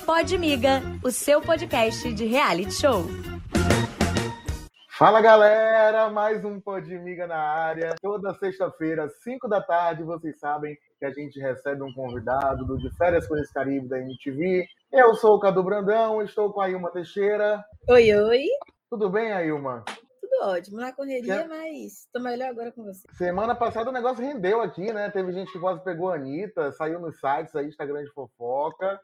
Pode Miga, o seu podcast de reality show. Fala galera, mais um Pode Miga na área. Toda sexta-feira, 5 da tarde, vocês sabem que a gente recebe um convidado do De Férias com esse Caribe da MTV. Eu sou o Cadu Brandão, estou com a Ilma Teixeira. Oi, oi. Tudo bem, Ailma? Tudo ótimo, na correria, mas tô melhor agora com você. Semana passada o negócio rendeu aqui, né? Teve gente que quase pegou a Anitta, saiu nos sites aí, Instagram de fofoca.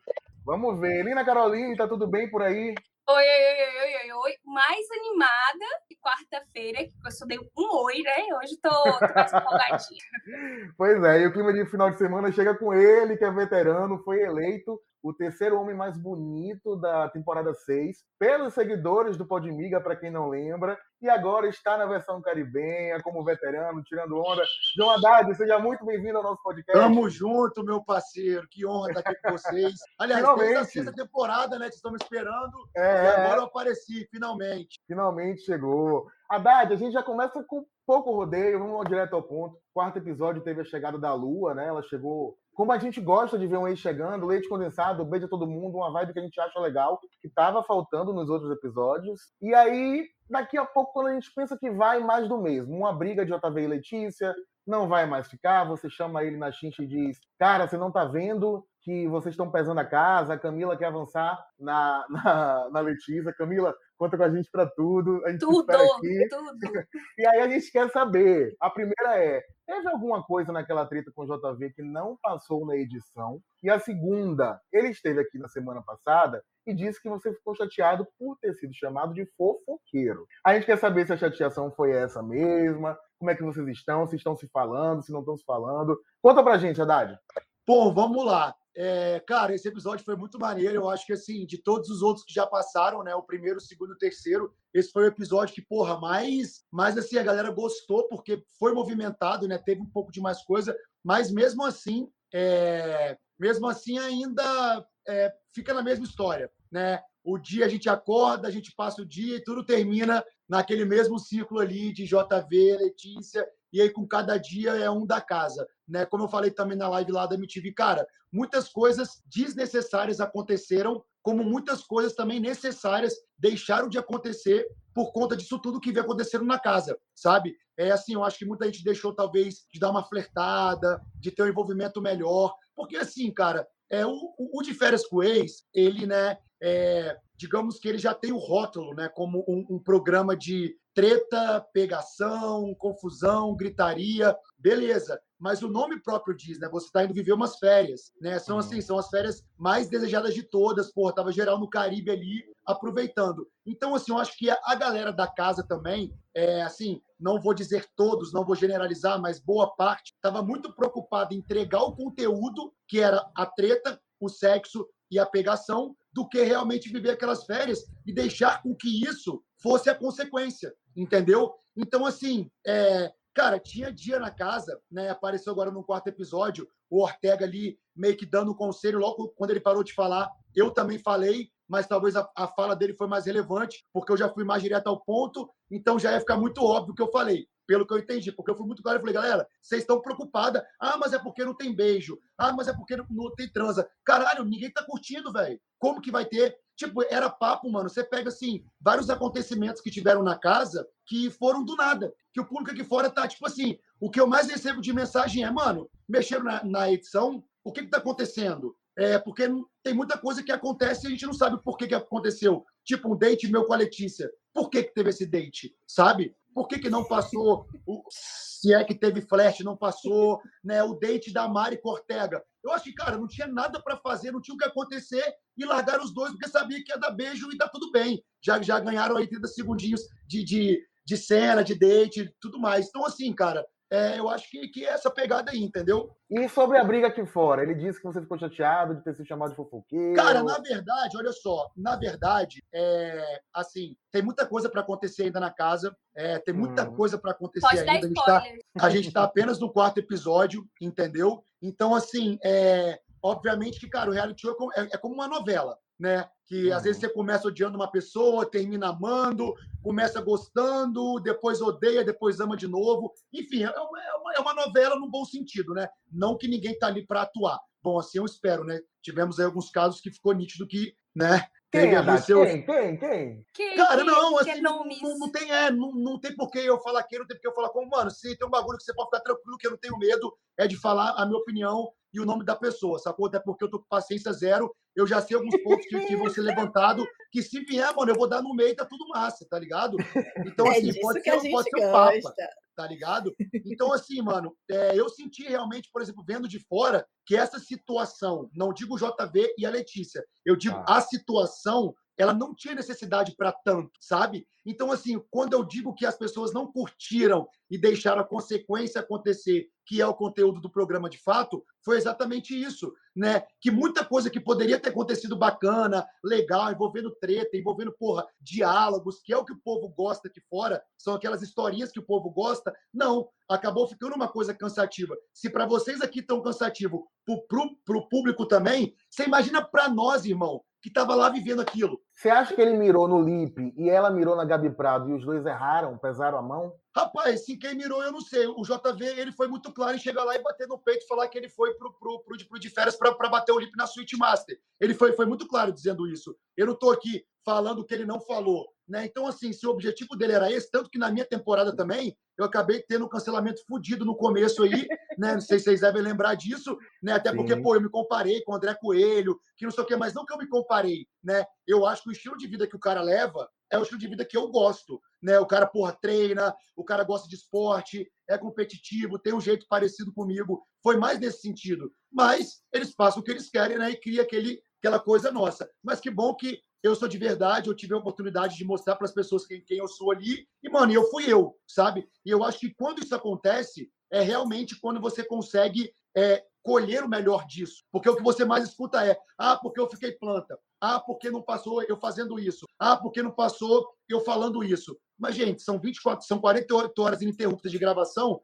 Vamos ver. Lina Caroline, tá tudo bem por aí? Oi, oi, oi, oi, oi, oi. Mais animada que quarta-feira, que eu só dei um oi, né? Hoje tô, tô mais empolgadinha. Pois é, e o clima de final de semana chega com ele, que é veterano, foi eleito o terceiro homem mais bonito da temporada 6, pelos seguidores do Podmiga, para quem não lembra, e agora está na versão caribenha, como veterano, tirando onda. João Haddad, seja muito bem-vindo ao nosso podcast. Tamo junto, meu parceiro, que honra estar aqui com vocês. Aliás, Finalmente. desde a sexta temporada, né, que estamos esperando, É, e é, agora eu apareci, finalmente. finalmente chegou. Haddad, a gente já começa com pouco rodeio, vamos direto ao ponto. Quarto episódio teve a chegada da Lua, né? Ela chegou. Como a gente gosta de ver um ex chegando, leite condensado, beijo a todo mundo, uma vibe que a gente acha legal, que tava faltando nos outros episódios. E aí, daqui a pouco, quando a gente pensa que vai mais do mesmo, uma briga de JV e Letícia, não vai mais ficar, você chama ele na chincha e diz: Cara, você não tá vendo que vocês estão pesando a casa, a Camila quer avançar na, na, na Letícia. Camila, conta com a gente pra tudo. A gente te Tudo, espera aqui. tudo. E aí a gente quer saber. A primeira é: teve alguma coisa naquela treta com o JV que não passou na edição? E a segunda, ele esteve aqui na semana passada e disse que você ficou chateado por ter sido chamado de fofoqueiro. A gente quer saber se a chateação foi essa mesma, como é que vocês estão, se estão se falando, se não estão se falando. Conta pra gente, Haddad. Bom, vamos lá. É, cara, esse episódio foi muito maneiro. Eu acho que, assim, de todos os outros que já passaram, né? O primeiro, o segundo o terceiro, esse foi o episódio que, porra, mais, mais assim, a galera gostou, porque foi movimentado, né? Teve um pouco de mais coisa, mas mesmo assim, é, mesmo assim, ainda é, fica na mesma história, né? O dia a gente acorda, a gente passa o dia e tudo termina naquele mesmo ciclo ali de JV, Letícia, e aí com cada dia é um da casa, né? Como eu falei também na live lá da MTV, cara, muitas coisas desnecessárias aconteceram, como muitas coisas também necessárias deixaram de acontecer por conta disso tudo que vem acontecendo na casa, sabe? É assim, eu acho que muita gente deixou talvez de dar uma flertada, de ter um envolvimento melhor, porque assim, cara, é o, o, de férias com ex, ele, né, é, digamos que ele já tem o rótulo, né, como um, um programa de treta, pegação, confusão, gritaria, beleza. Mas o nome próprio diz, né? Você está indo viver umas férias, né? São assim, são as férias mais desejadas de todas. Porra, tava geral no Caribe ali aproveitando. Então, assim, eu acho que a galera da casa também, é assim, não vou dizer todos, não vou generalizar, mas boa parte estava muito preocupada em entregar o conteúdo que era a treta, o sexo e a pegação, do que realmente viver aquelas férias e deixar com que isso fosse a consequência, entendeu? Então, assim, é, cara, tinha dia na casa, né? Apareceu agora no quarto episódio, o Ortega ali meio que dando conselho, logo quando ele parou de falar, eu também falei, mas talvez a, a fala dele foi mais relevante, porque eu já fui mais direto ao ponto, então já ia ficar muito óbvio o que eu falei pelo que eu entendi, porque eu fui muito claro, eu falei, galera, vocês estão preocupada, ah, mas é porque não tem beijo, ah, mas é porque não, não tem transa. Caralho, ninguém tá curtindo, velho. Como que vai ter? Tipo, era papo, mano. Você pega, assim, vários acontecimentos que tiveram na casa que foram do nada. Que o público aqui fora tá, tipo assim, o que eu mais recebo de mensagem é, mano, mexeram na, na edição, o que que tá acontecendo? É, porque tem muita coisa que acontece e a gente não sabe por que, que aconteceu. Tipo, um date meu com a Letícia. Por que, que teve esse date? Sabe? Por que, que não passou? O, se é que teve flash, não passou, né? O date da Mari Cortega. Eu acho que, cara, não tinha nada para fazer, não tinha o que acontecer e largaram os dois porque sabia que ia dar beijo e tá tudo bem. Já, já ganharam aí 30 segundinhos de, de, de cena, de date, tudo mais. Então, assim, cara, é, eu acho que, que é essa pegada aí, entendeu? E sobre a briga aqui fora, ele disse que você ficou chateado de ter sido chamado de fofoqueiro. Cara, na verdade, olha só, na verdade, é, assim, tem muita coisa para acontecer ainda na casa, é, tem muita Hum. coisa para acontecer Pode dar ainda. A gente, tá, a gente tá apenas no quarto episódio, entendeu? Então, assim, é, obviamente que, cara, o reality show é como- é, é como uma novela, né? Que às Uhum. vezes você começa odiando uma pessoa, termina amando, começa gostando, depois odeia, depois ama de novo. Enfim, é uma, é uma- é novela no bom sentido, né? Não que ninguém tá ali para atuar. Bom, assim eu espero, né? Tivemos aí alguns casos que ficou nítido que, né? Quem, teve seus- Quem? Quem? Quem? Que, Cara, não, assim, não, não, não tem, é, não, não tem por que eu falar aqui, não tem por que eu falar como, mano, se tem um bagulho que você pode ficar tranquilo, que eu não tenho medo, é de falar a minha opinião e o nome da pessoa, sacou? Até porque eu tô com paciência zero, eu já sei alguns pontos que, que vão ser levantados, que se vier, mano, eu vou dar no meio, tá tudo massa, tá ligado? Então, é assim, pode que ser, a gente pode ser um papa, tá ligado? Então, assim, mano, é, eu senti realmente, por exemplo, vendo de fora, que essa situação, não digo o JV e a Letícia, eu digo Tá. a situação, ela não tinha necessidade para tanto, sabe? Então, assim, quando eu digo que as pessoas não curtiram e deixaram a consequência acontecer, que é o conteúdo do programa de fato, foi exatamente isso, né? Que muita coisa que poderia ter acontecido bacana, legal, envolvendo treta, envolvendo, porra, diálogos, que é o que o povo gosta aqui fora, são aquelas historinhas que o povo gosta, não, acabou ficando uma coisa cansativa. Se para vocês aqui tão cansativo, pro, pro, pro público também, você imagina para nós, irmão, que tava lá vivendo aquilo. Você acha que ele mirou no Lipe e ela mirou na Gabi Prado e os dois erraram, pesaram a mão? Rapaz, se quem mirou, eu não sei. O JV, ele foi muito claro em chegar lá e bater no peito e falar que ele foi pro, pro, pro, pro de férias para bater o lip na Suite Master. Ele foi, foi muito claro dizendo isso. Eu não tô aqui falando o que ele não falou. Né? Então, assim, se o objetivo dele era esse, tanto que na minha temporada também, eu acabei tendo um cancelamento fudido no começo aí, né? Não sei se vocês devem lembrar disso, né? Até porque, Sim. pô, eu me comparei com o André Coelho, que não sei o quê, mas não que eu me comparei, né? Eu acho que o estilo de vida que o cara leva é o estilo de vida que eu gosto, né? O cara, porra, treina, o cara gosta de esporte, é competitivo, tem um jeito parecido comigo. Foi mais nesse sentido. Mas eles passam o que eles querem, né? E cria aquele, aquela coisa nossa. Mas que bom que eu sou de verdade, eu tive a oportunidade de mostrar para as pessoas quem, quem eu sou ali. E, mano, eu fui eu, sabe? E eu acho que quando isso acontece, é realmente quando você consegue é, colher o melhor disso. Porque o que você mais escuta é: ah, porque eu fiquei planta. Ah, porque não passou eu fazendo isso. Ah, porque não passou eu falando isso. Mas, gente, são 24, são 48 horas ininterruptas de gravação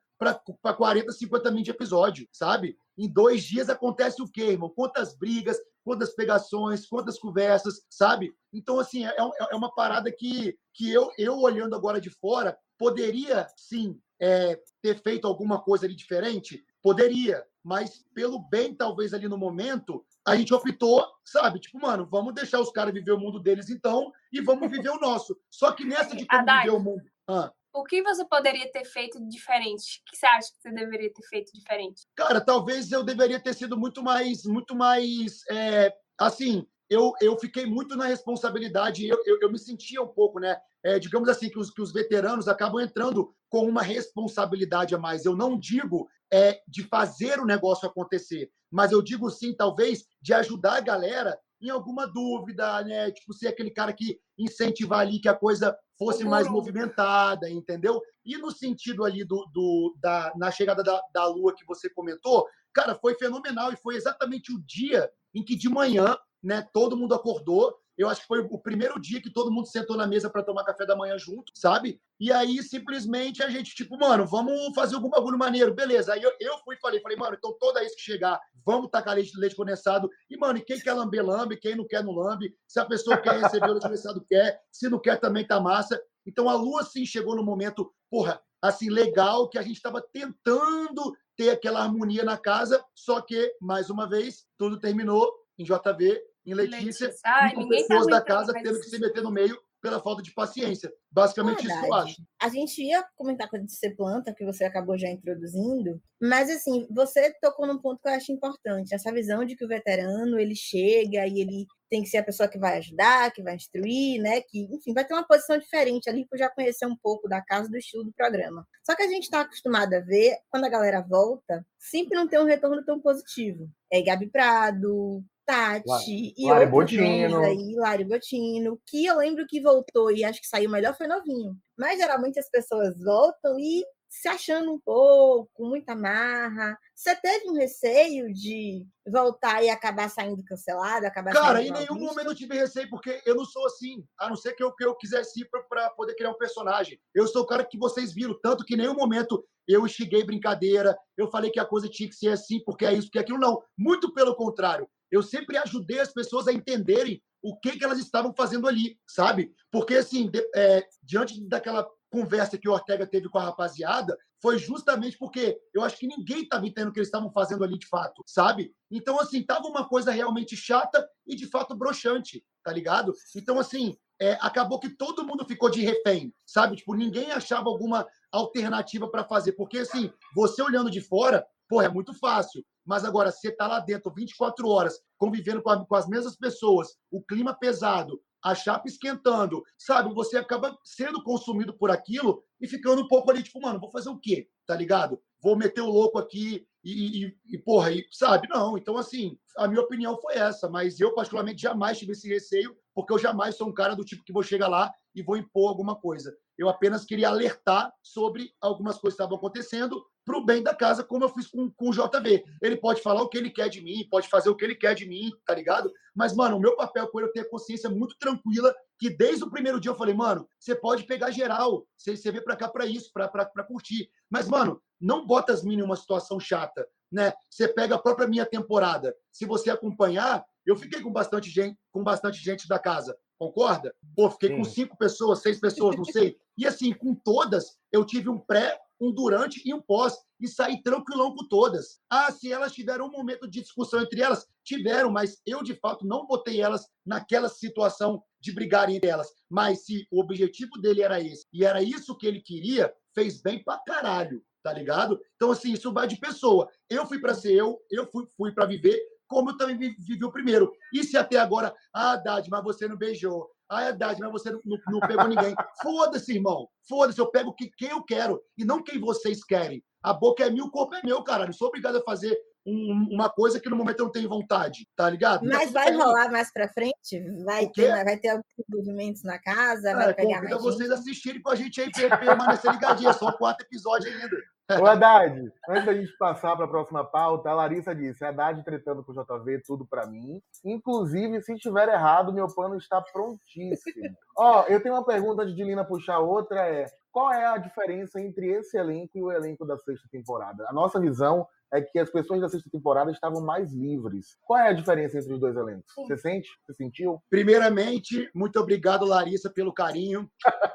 para 40, 50 mil de episódio, sabe? Em dois dias acontece o quê, irmão? Quantas brigas, quantas pegações, quantas conversas, sabe? Então, assim, é, é uma parada que, que eu, eu, olhando agora de fora, poderia, sim, é, ter feito alguma coisa ali diferente? Poderia, mas pelo bem, talvez, ali no momento, a gente optou, sabe? Tipo, mano, vamos deixar os caras viver o mundo deles então e vamos viver o nosso. Só que nessa de como viver o mundo. Ah, O que você poderia ter feito diferente? O que você acha que você deveria ter feito diferente? cara, talvez eu deveria ter sido muito mais, muito mais, é, assim, eu, eu fiquei muito na responsabilidade, eu, eu, eu me sentia um pouco, né? É, digamos assim, que os, que os veteranos acabam entrando com uma responsabilidade a mais. Eu não digo é, de fazer o negócio acontecer, mas eu digo sim, talvez, de ajudar a galera em alguma dúvida, né? Tipo, ser aquele cara que incentivar ali que a coisa fosse mais movimentada, entendeu? E no sentido ali do, do da, na chegada da, da Lua que você comentou, cara, foi fenomenal e foi exatamente o dia em que de manhã, né, todo mundo acordou. Eu acho que foi o primeiro dia que todo mundo sentou na mesa para tomar café da manhã junto, sabe? E aí, simplesmente, a gente, tipo, mano, vamos fazer algum bagulho maneiro. Beleza. Aí eu, eu fui e falei, falei, mano, então toda vez que chegar, vamos tacar leite, leite condensado. E, mano, quem quer lamber, lambe. Quem não quer, não lambe. Se a pessoa quer receber o leite condensado, quer. Se não quer, também tá massa. Então, a Lua, sim, chegou no momento, porra, assim, legal, que a gente estava tentando ter aquela harmonia na casa, só que, mais uma vez, tudo terminou em JV, em Letícia, Letícia. Ai, e com tá pessoas da aguentando casa tendo que isso. se meter no meio pela falta de paciência. Basicamente isso que eu acho. A gente ia comentar coisa de ser planta, que você acabou já introduzindo, mas assim, você tocou num ponto que eu acho importante, essa visão de que o veterano, ele chega e ele tem que ser a pessoa que vai ajudar, que vai instruir, né, que, enfim, vai ter uma posição diferente ali, por já conhecer um pouco da casa, do estilo do programa. Só que a gente está acostumado a ver, quando a galera volta, sempre não tem um retorno tão positivo. É Gabi Prado, Tati La- e Botino. aí, Lari Botino, que eu lembro que voltou e acho que saiu melhor foi novinho. Mas geralmente as pessoas voltam e se achando um pouco, muita marra. Você teve um receio de voltar e acabar saindo cancelado, acabar Cara, saindo em nenhum visto? momento eu tive receio, porque eu não sou assim. A não ser que eu, que eu quisesse ir para poder criar um personagem. Eu sou o cara que vocês viram, tanto que em nenhum momento eu instiguei brincadeira, eu falei que a coisa tinha que ser assim, porque é isso, porque é aquilo. Não. Muito pelo contrário. Eu sempre ajudei as pessoas a entenderem o que, que elas estavam fazendo ali, sabe? Porque, assim, de- é, diante daquela conversa que o Ortega teve com a rapaziada foi justamente porque eu acho que ninguém estava entendendo o que eles estavam fazendo ali de fato, sabe? Então, assim, tava uma coisa realmente chata e de fato broxante, tá ligado? Então, assim, é, acabou que todo mundo ficou de refém, sabe? Tipo, ninguém achava alguma alternativa para fazer, porque, assim, você olhando de fora, pô, é muito fácil. Mas agora, você tá lá dentro 24 horas, convivendo com, a, com as mesmas pessoas, o clima pesado, a chapa esquentando, sabe? Você acaba sendo consumido por aquilo e ficando um pouco ali, tipo, mano, vou fazer o quê? Tá ligado? Vou meter o louco aqui e, e, e porra, e, sabe? Não. Então, assim, a minha opinião foi essa, mas eu, particularmente, jamais tive esse receio, porque eu jamais sou um cara do tipo que vou chegar lá e vou impor alguma coisa. Eu apenas queria alertar sobre algumas coisas que estavam acontecendo para o bem da casa, como eu fiz com, com o JV. Ele pode falar o que ele quer de mim, pode fazer o que ele quer de mim, tá ligado? Mas, mano, o meu papel com ele é ter a consciência muito tranquila, que desde o primeiro dia eu falei, mano, você pode pegar geral, você, você vem para cá para isso, para curtir. Mas, mano, não bota as minas em uma situação chata, né? Você pega a própria minha temporada. Se você acompanhar, eu fiquei com bastante gente, com bastante gente da casa. Concorda? Pô, fiquei Sim. com cinco pessoas, seis pessoas, não sei. E assim, com todas, eu tive um pré, um durante e um pós. E saí tranquilão com todas. Ah, se elas tiveram um momento de discussão entre elas, tiveram, mas eu, de fato, não botei elas naquela situação de brigarem entre elas. Mas se o objetivo dele era esse, e era isso que ele queria, fez bem pra caralho, tá ligado? Então, assim, isso vai de pessoa. Eu fui para ser eu, eu fui, fui para viver, como eu também vivi o primeiro. E se até agora, ah, Haddad, mas você não beijou. Ah, Haddad, mas você não, não, pegou ninguém. Foda-se, irmão. Foda-se, eu pego quem eu quero e não quem vocês querem. A boca é minha, o corpo é meu, cara. Não sou obrigado a fazer um, uma coisa que no momento eu não tenho vontade, tá ligado? Mas vai rolar mais pra frente? Vai ter, vai ter alguns movimentos na casa? É, vai pegar mais vocês gente? assistirem com a gente aí, permanecer ligadinho. Só quatro episódios ainda. Ô, Haddad, antes da gente passar para a próxima pauta, a Larissa disse: Haddad tretando com o JV, tudo para mim. Inclusive, se estiver errado, meu pano está prontíssimo. Ó, eu tenho uma pergunta antes de Lina puxar outra: é qual é a diferença entre esse elenco e o elenco da sexta temporada? A nossa visão é que as pessoas da sexta temporada estavam mais livres. Qual é a diferença entre os dois elencos? Você sente? Você sentiu? Primeiramente, muito obrigado, Larissa, pelo carinho.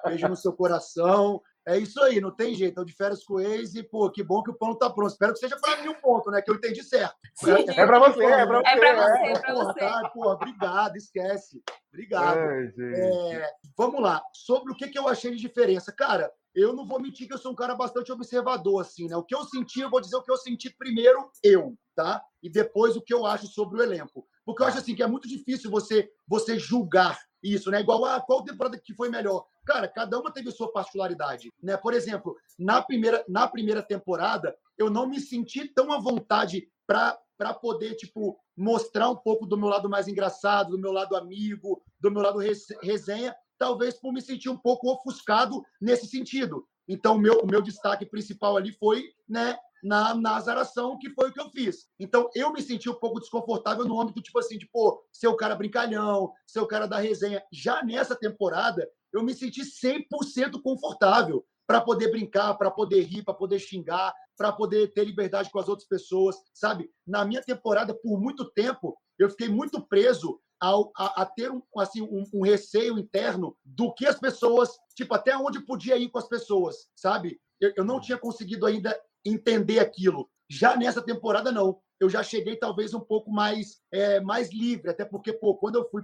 Beijo no seu coração. É isso aí, não tem jeito. Eu de férias com o ex e, pô, que bom que o pão tá pronto. Espero que seja para mim um ponto, né? Que eu entendi certo. Sim, é para você, é para você. É para você, é para você. Tá, porra, obrigado, esquece. Obrigado. É, vamos lá. Sobre o que, que eu achei de diferença. Cara, eu não vou mentir que eu sou um cara bastante observador, assim, né? O que eu senti, eu vou dizer o que eu senti primeiro eu, tá? E depois o que eu acho sobre o elenco. Porque eu acho assim que é muito difícil você você julgar isso, né? Igual, ah, qual temporada que foi melhor? Cara, cada uma teve sua particularidade, né? Por exemplo, na primeira, na primeira temporada, eu não me senti tão à vontade para poder, tipo, mostrar um pouco do meu lado mais engraçado, do meu lado amigo, do meu lado resenha, talvez por me sentir um pouco ofuscado nesse sentido. Então, o meu, o meu destaque principal ali foi, né, na, na azaração, que foi o que eu fiz. Então, eu me senti um pouco desconfortável no âmbito, tipo assim, de, pô, ser o cara brincalhão, ser o cara da resenha. Já nessa temporada, eu me senti 100% confortável para poder brincar, para poder rir, para poder xingar, para poder ter liberdade com as outras pessoas, sabe? Na minha temporada, por muito tempo, eu fiquei muito preso ao, a, a, ter um, assim, um, um, receio interno do que as pessoas, tipo, até onde podia ir com as pessoas, sabe? Eu, eu não tinha conseguido ainda entender aquilo. Já nessa temporada, não. Eu já cheguei talvez um pouco mais, é, mais livre, até porque, pô, quando eu fui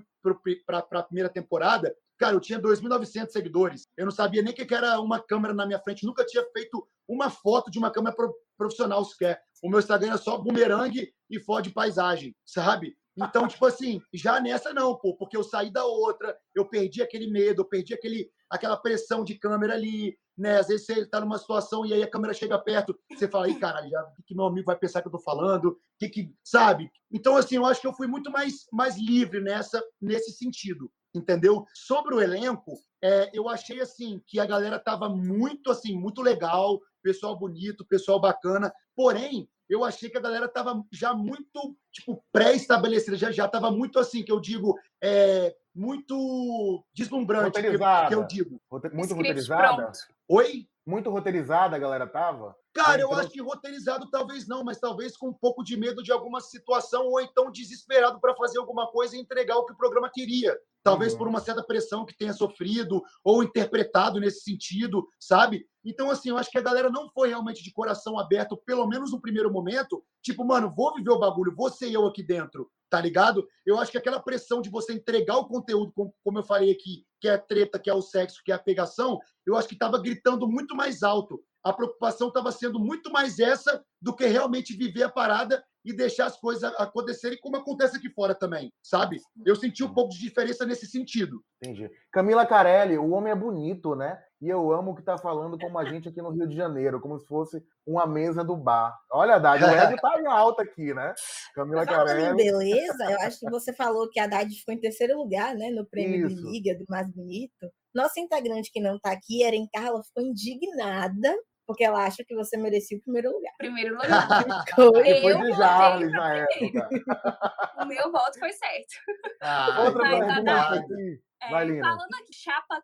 para a primeira temporada, cara, eu tinha 2.900 seguidores. Eu não sabia nem o que era uma câmera na minha frente, nunca tinha feito uma foto de uma câmera profissional sequer. O meu Instagram é só bumerangue e foto de paisagem, sabe? Então, tipo assim, já nessa não, pô, porque eu saí da outra, eu perdi aquele medo, eu perdi aquele, aquela pressão de câmera ali, né? Às vezes você tá numa situação e aí a câmera chega perto, você fala, aí, cara, já, o que meu amigo vai pensar que eu tô falando? O que que, sabe? Então, assim, eu acho que eu fui muito mais, mais livre nessa, nesse sentido, entendeu? Sobre o elenco, é, eu achei, assim, que a galera tava muito, assim, muito legal, pessoal bonito, pessoal bacana, porém, eu achei que a galera estava já muito tipo pré-estabelecida, já já estava muito assim que eu digo é, muito deslumbrante que, que, eu digo. Muito roteirizada. Oi? Muito roteirizada a galera tava? Cara, eu acho que roteirizado talvez não, mas talvez com um pouco de medo de alguma situação ou então desesperado para fazer alguma coisa e entregar o que o programa queria. Talvez uhum. por uma certa pressão que tenha sofrido ou interpretado nesse sentido, sabe? Então, assim, eu acho que a galera não foi realmente de coração aberto, pelo menos no primeiro momento. Tipo, mano, vou viver o bagulho, vou ser eu aqui dentro, tá ligado? Eu acho que aquela pressão de você entregar o conteúdo, como eu falei aqui, que é a treta, que é o sexo, que é a pegação, eu acho que estava gritando muito mais alto a preocupação estava sendo muito mais essa do que realmente viver a parada e deixar as coisas acontecerem como acontece aqui fora também, sabe? Eu senti um pouco de diferença nesse sentido. Entendi. Camila Carelli, o homem é bonito, né? E eu amo que tá falando como a gente aqui no Rio de Janeiro, como se fosse uma mesa do bar. Olha, Dad, o Ed tá em alta aqui, né? Camila Carelli. Beleza, eu acho que você falou que a Dad ficou em terceiro lugar, né? No prêmio Isso. de Liga do Mais Bonito. Nossa integrante que não tá aqui, Erin Carla, ficou indignada porque ela acha que você merecia o primeiro lugar. Primeiro lugar. Depois de Jarles na época. o meu voto foi certo. Ah, Outra pergunta É, falando aqui, chapa,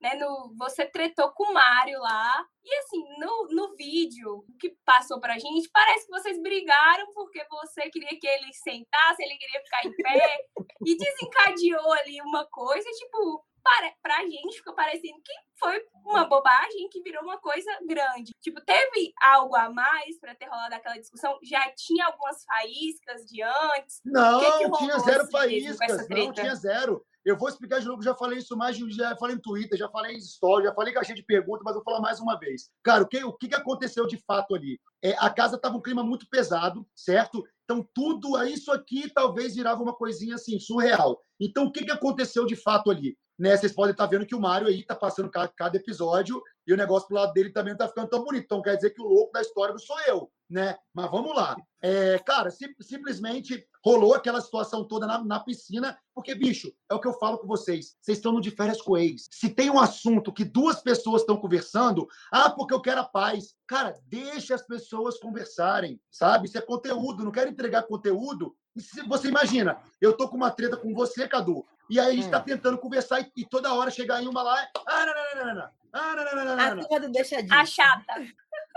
né, no, você tretou com o Mário lá. E assim, no, no vídeo que passou pra gente, parece que vocês brigaram porque você queria que ele sentasse, ele queria ficar em pé. e desencadeou ali uma coisa, tipo, para, pra gente ficou parecendo que foi uma bobagem que virou uma coisa grande. Tipo, teve algo a mais para ter rolado aquela discussão? Já tinha algumas faíscas de antes? Não, que que tinha zero faíscas, não tinha zero. Eu vou explicar de novo, já falei isso mais, já falei em Twitter, já falei em Story, já falei caixinha de perguntas, mas vou falar mais uma vez. Cara, o que, o que aconteceu de fato ali? É, a casa estava um clima muito pesado, certo? Então, tudo isso aqui talvez virava uma coisinha assim, surreal. Então, o que, que aconteceu de fato ali? Né, vocês podem estar vendo que o Mário aí está passando cada, cada, episódio e o negócio pro lado dele também não está ficando tão bonito. Então quer dizer que o louco da história não sou eu, né? Mas vamos lá. É, cara, sim, simplesmente rolou aquela situação toda na, na, piscina, porque, bicho, é o que eu falo com vocês. Vocês estão no de férias com ex. Se tem um assunto que duas pessoas estão conversando, ah, porque eu quero a paz. Cara, deixa as pessoas conversarem, sabe? Isso é conteúdo, não quero entregar conteúdo. E você imagina, eu tô com uma treta com você, Cadu, e aí a gente está hum. tentando conversar e, e, toda hora chegar em uma lá. Ah, não, não, não, não, não. Ah, não, não, não, não, não. A deixa A chata.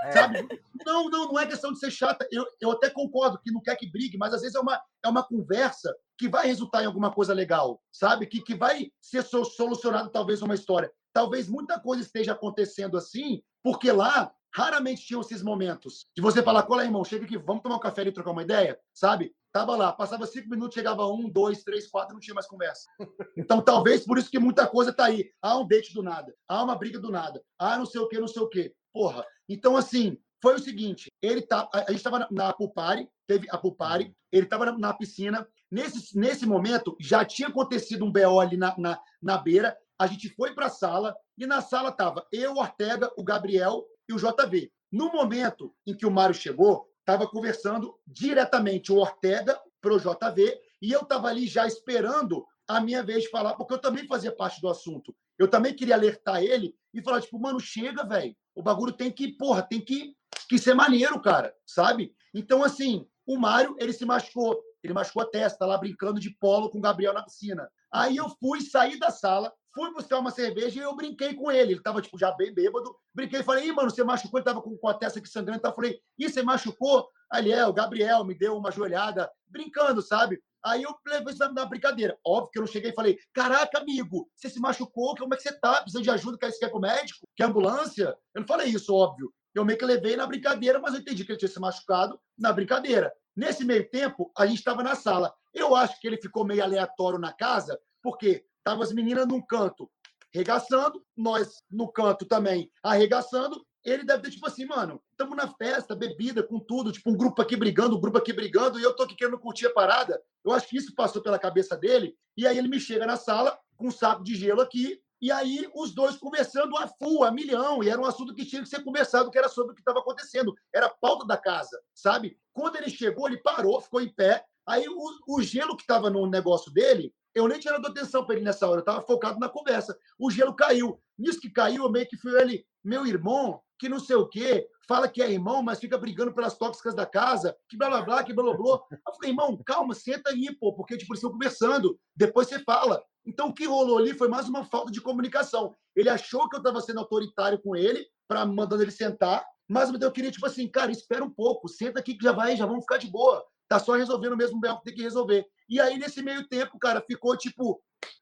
É. Sabe? Não, não, não é questão de ser chata. Eu, eu até concordo que não quer que brigue, mas às vezes é uma, é uma conversa que vai resultar em alguma coisa legal, sabe? Que, que vai ser solucionado talvez uma história. Talvez muita coisa esteja acontecendo assim, porque lá raramente tinham esses momentos de você falar, cola, irmão, chega aqui, vamos tomar um café e trocar uma ideia, sabe? Tava lá, passava cinco minutos, chegava um, dois, três, quatro, não tinha mais conversa. Então, talvez por isso que muita coisa tá aí. Há um date do nada, há uma briga do nada, há não sei o que, não sei o que. Porra. Então, assim, foi o seguinte: ele tá, a gente estava na, Pulpari, teve a Pulpari, ele estava na, na, piscina. Nesse, nesse momento, já tinha acontecido um BO ali na, na, na beira. A gente foi para a sala e na sala tava eu, o Ortega, o Gabriel e o JV. No momento em que o Mário chegou, estava conversando diretamente o Ortega para o JV e eu estava ali já esperando a minha vez de falar, porque eu também fazia parte do assunto. Eu também queria alertar ele e falar, tipo, mano, chega, velho. O bagulho tem que, porra, tem que, que ser maneiro, cara, sabe? Então, assim, o Mário, ele se machucou. Ele machucou a testa lá brincando de polo com o Gabriel na piscina. Aí eu fui sair da sala, fui buscar uma cerveja e eu brinquei com ele. Ele tava, tipo, já bem bêbado. Brinquei falei, Ih, mano, você machucou? Ele tava com, com a testa aqui sangrando. Então eu falei, Ih, você machucou? Ele, é, o Gabriel me deu uma joelhada, brincando, sabe? Aí eu levei isso na brincadeira. Óbvio que eu não cheguei e falei, caraca, amigo, você se machucou, como é que você tá? Precisa de ajuda, quer, quer com o médico? Quer ambulância? Eu não falei isso, óbvio. Eu meio que levei na brincadeira, mas eu entendi que ele tinha se machucado na brincadeira. Nesse meio tempo, a gente estava na sala. Eu acho que ele ficou meio aleatório na casa, porque estavam as meninas num canto arregaçando, nós no canto também arregaçando. Ele deve ter, tipo assim, mano, estamos na festa, bebida, com tudo, tipo, um grupo aqui brigando, um grupo aqui brigando, e eu tô aqui querendo curtir a parada. Eu acho que isso passou pela cabeça dele, e aí ele me chega na sala com um saco de gelo aqui, e aí os dois conversando a full, a milhão, e era um assunto que tinha que ser conversado, que era sobre o que estava acontecendo, era a pauta da casa, sabe? Quando ele chegou, ele parou, ficou em pé, aí o, o gelo que estava no negócio dele, eu nem tinha dado atenção para ele nessa hora, eu estava focado na conversa. O gelo caiu. Nisso que caiu, eu meio que fui ele, meu irmão, que não sei o quê, fala que é irmão, mas fica brigando pelas tóxicas da casa, que blá blá blá, que blá blá blá. Eu falei, irmão, calma, senta aí, pô, porque tipo, eles estão conversando, depois você fala. Então o que rolou ali foi mais uma falta de comunicação. Ele achou que eu estava sendo autoritário com ele, para mandando ele sentar, Mas eu queria, tipo assim, cara, espera um pouco, senta aqui que já vai, já vamos ficar de boa. Tá só resolvendo o mesmo bem que tem que resolver. E aí, nesse meio tempo, cara, ficou tipo.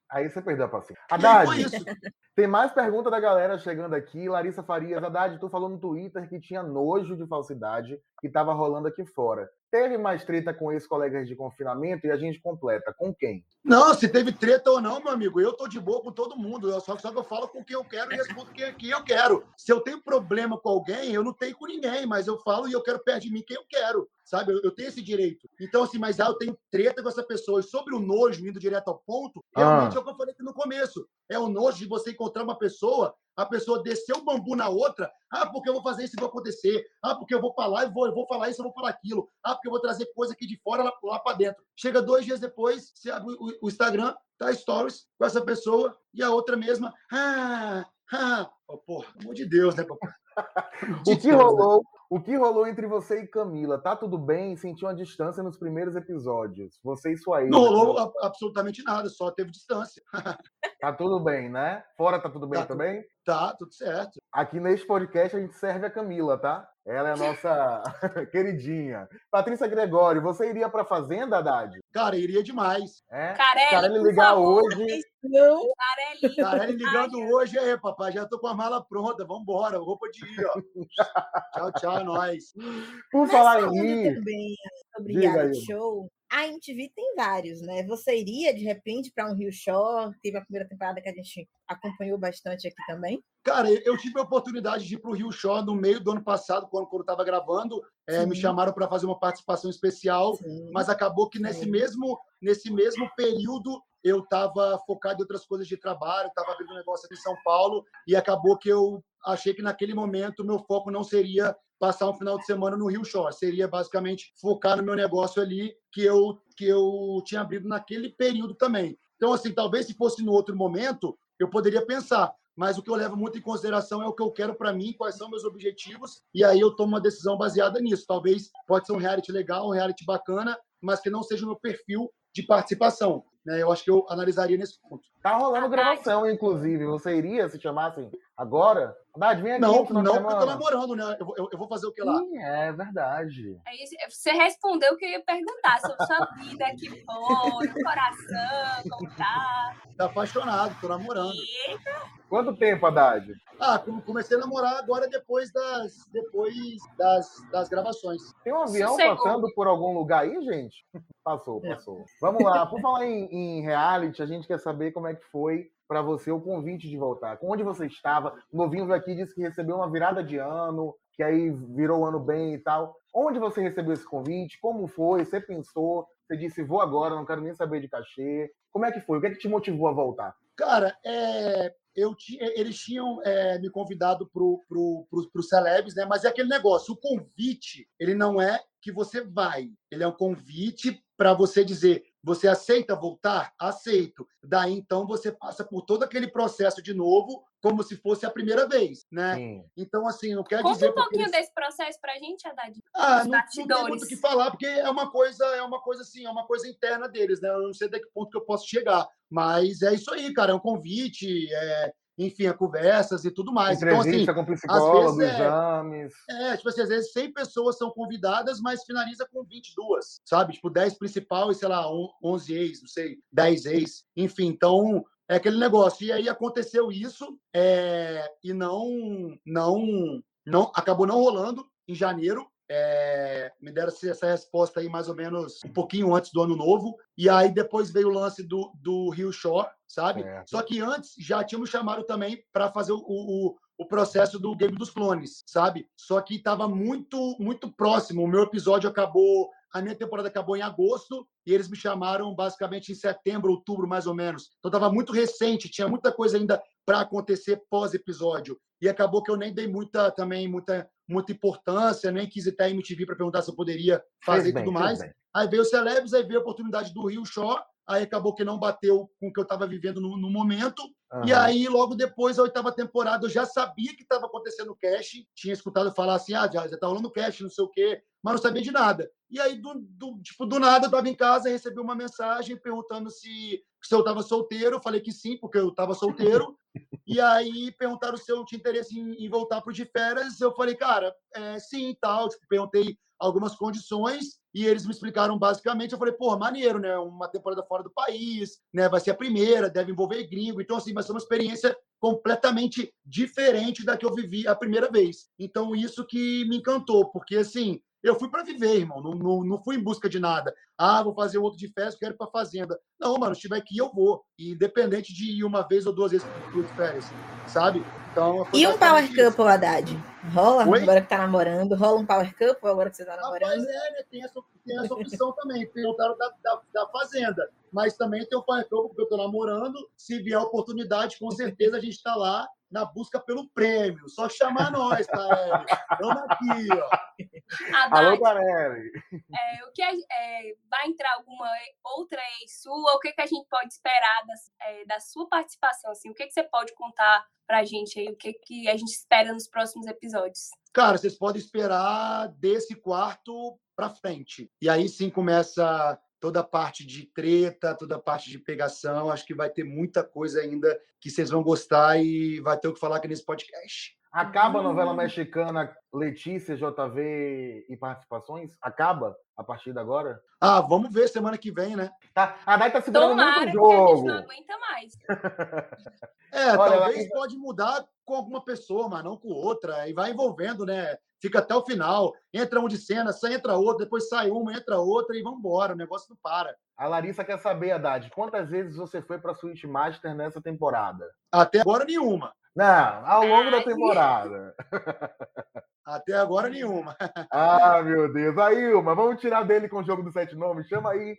Aí você perdeu a paciência. Haddad, tem mais pergunta da galera chegando aqui. Larissa Farias, Haddad, tu falou no Twitter que tinha nojo de falsidade que tava rolando aqui fora. Teve mais treta com ex-colegas de confinamento e a gente completa. Com quem? Não, se teve treta ou não, meu amigo, eu tô de boa com todo mundo. Eu só, só que eu falo com quem eu quero e respondo quem, quem eu quero. Se eu tenho problema com alguém, eu não tenho com ninguém, mas eu falo e eu quero perto de mim quem eu quero, sabe? Eu, eu tenho esse direito. Então, assim, mas ah, eu tenho treta com essa pessoa. E sobre o nojo, indo direto ao ponto, realmente Ah. é o que eu falei aqui no começo. É o nojo de você encontrar uma pessoa, a pessoa descer o bambu na outra. Ah, porque eu vou fazer isso e vai acontecer. Ah, porque eu vou falar e vou, eu vou falar isso, eu vou falar aquilo. Ah, porque eu vou trazer coisa aqui de fora lá, lá para dentro. Chega dois dias depois, você abre o, o Instagram, tá stories com essa pessoa e a outra mesma. Ah, ah. Oh, porra, pelo amor de Deus, né, papai? O que Deus, né? rolou? O que rolou entre você e Camila? Tá tudo bem? Sentiu uma distância nos primeiros episódios? Você e sua ex. Não rolou a- absolutamente nada, só teve distância. Tá tudo bem, né? Fora tá tudo bem Tá tudo- também? Tá, tudo certo. Aqui neste podcast a gente serve a Camila, tá? Ela é a nossa queridinha. Patrícia Gregório, você iria pra Fazenda, Haddad? Cara, iria demais. É? Carelli, Carelli ligar favor, hoje. Não, Carelli. Carelli ligando hoje, aí, papai, já tô com a mala pronta, vambora, roupa de ir, ó. tchau, tchau, é nóis. Por Mas falar em Diga reality aí. show, a MTV tem vários, né? Você iria, de repente, para um Rio Shore? Teve a primeira temporada que a gente acompanhou bastante aqui também. Cara, eu tive a oportunidade de ir pro Rio Show no meio do ano passado, quando, eu tava gravando. É, me chamaram para fazer uma participação especial, Sim. mas acabou que nesse Sim. mesmo, nesse mesmo período eu estava focado em outras coisas de trabalho, estava abrindo um negócio aqui em São Paulo, e acabou que eu achei que naquele momento meu foco não seria passar um final de semana no Rio Shore, seria basicamente focar no meu negócio ali que eu que eu tinha abrido naquele período também. Então assim, talvez se fosse no outro momento, eu poderia pensar, mas o que eu levo muito em consideração é o que eu quero para mim, quais são meus objetivos, e aí eu tomo uma decisão baseada nisso. Talvez pode ser um reality legal, um reality bacana, mas que não seja o meu perfil de participação. Né? Eu acho que eu analisaria nesse ponto. tá rolando gravação, inclusive. Você iria se chamassem agora? Haddad, vem aqui. Não, não porque eu tô namorando, né? Eu, vou- eu, eu vou fazer o que lá? Ih, é verdade. É isso. Você respondeu o que eu ia perguntar sobre sua vida aqui fora, coração, como tá. Tá apaixonado, tô namorando. E Quanto tempo, Haddad? Ah, come- comecei a namorar agora depois das, depois das, das gravações. Tem um avião Sossegou. passando por algum lugar aí, gente? Passou, passou. Vamos lá. Por falar em, em reality, a gente quer saber como é que foi para você o convite de voltar. Onde você estava? O Novinho aqui disse que recebeu uma virada de ano, que aí virou o ano bem e tal. Onde você recebeu esse convite? Como foi? Você pensou? Você disse, vou agora, não quero nem saber de cachê. Como é que foi? O que é que te motivou a voltar? Cara, é, eu ti- eles tinham é, me convidado para pro, pro, pro Celebs, né? Mas é aquele negócio, o convite, ele não é que você vai, ele é um convite para você dizer, você aceita voltar? Aceito. Daí, então, você passa por todo aquele processo de novo, como se fosse a primeira vez, né? Sim. Então, assim, não quer conta dizer... um porque pouquinho eles- desse processo pra gente, Haddad. Ah, Os não, não tem muito o que falar, porque é uma coisa, é uma coisa assim, é uma coisa interna deles, né? Eu não sei até que ponto que eu posso chegar. Mas é isso aí, cara. É um convite, é, enfim, é conversas e tudo mais. Então, assim, Entrevista com psicólogo, vezes é- exames. é, tipo assim, às vezes 100 pessoas são convidadas, mas finaliza com 22, sabe? Tipo, 10 principal e, sei lá, on- 11 ex, não sei, 10 ex. Enfim, então, é aquele negócio. E aí aconteceu isso é, e não, não, não, acabou não rolando em janeiro. É, me deram essa- resposta aí mais ou menos um pouquinho antes do ano novo. E aí depois veio o lance do, do Rio Shore, sabe? Certo. Só que antes já tinham me chamado também para fazer o, o, o processo do Game dos Clones, sabe? Só que estava muito, muito próximo. O meu episódio acabou, a minha temporada acabou em agosto e eles me chamaram basicamente em setembro, outubro, mais ou menos. Então estava muito recente, tinha muita coisa ainda para acontecer pós-episódio. E acabou que eu nem dei muita também muita muita importância, nem quis ir até a MTV para perguntar se eu poderia fazer e tudo bem, mais. bem. Aí veio o Celebs, aí veio a oportunidade do Rio Shore. Aí acabou que não bateu com o que eu estava vivendo no, no momento. Aham. E aí, logo depois, a oitava temporada, eu já sabia que estava acontecendo o cast, tinha escutado falar assim, ah, já, já tá rolando cast, não sei o quê, mas não sabia de nada. E aí, do, do- tipo, do nada, eu estava em casa, recebi uma mensagem perguntando se, se eu estava solteiro, eu falei que sim, porque eu estava solteiro, e aí perguntaram se eu tinha interesse em, em voltar para o de férias, eu falei, cara, é, sim, tal, tipo, perguntei algumas condições, e eles me explicaram basicamente, eu falei, porra, maneiro, né, uma temporada fora do país, né, vai ser a primeira, deve envolver gringo, então, assim, vai ser uma experiência completamente diferente da que eu vivi a primeira vez. Então, isso que me encantou, porque, assim, eu fui para viver, irmão, não, não, não fui em busca de nada. Ah, vou fazer outro de férias, quero ir para fazenda. Não, mano, se tiver aqui, eu vou. E independente de ir uma vez ou duas vezes de férias, sabe? Então, E um Power. Couple, Haddad? Rola? Oi? Agora que tá namorando. Rola um Power Couple agora que você tá Rapaz, namorando? é, né? Tem essa, tem essa opção também. Perguntaram da, da, da Fazenda. Mas também tem o Pai Campo, porque eu estou namorando. Se vier a oportunidade, com certeza a gente está lá na busca pelo prêmio. Só chamar nós, Taeli. Estamos aqui, ó. Alô, Haddad, Tarelli. é, o que é, é, vai entrar alguma outra ex sua? O que, que a gente pode esperar das- é, da sua participação? Assim? O que, que você pode contar pra gente aí? O que, que a gente espera nos próximos episódios? Cara, vocês podem esperar desse quarto para frente. E aí sim começa toda a parte de treta, toda a parte de pegação. Acho que vai ter muita coisa ainda que vocês vão gostar e vai ter o que falar aqui nesse podcast. Acaba a novela mexicana Letícia, JV e participações? Acaba a partir de agora? Ah, vamos ver semana que vem, né? Tá, a Dai tá segurando Tomara, muito porque a gente jogo. não aguenta mais. É, Olha, talvez ela- pode mudar com alguma pessoa, mas não com outra. E vai envolvendo, né? Fica até o final. Entra um de cena, sai, entra outro, depois sai uma, entra outra e vamos embora. O negócio não para. A Larissa quer saber, Haddad, quantas vezes você foi pra Switch Master nessa temporada? Até agora, nenhuma. Não, ao longo da temporada. Até agora, nenhuma. Ah, meu Deus. Aí, Ilma, vamos tirar dele com o jogo dos sete nomes? Chama aí.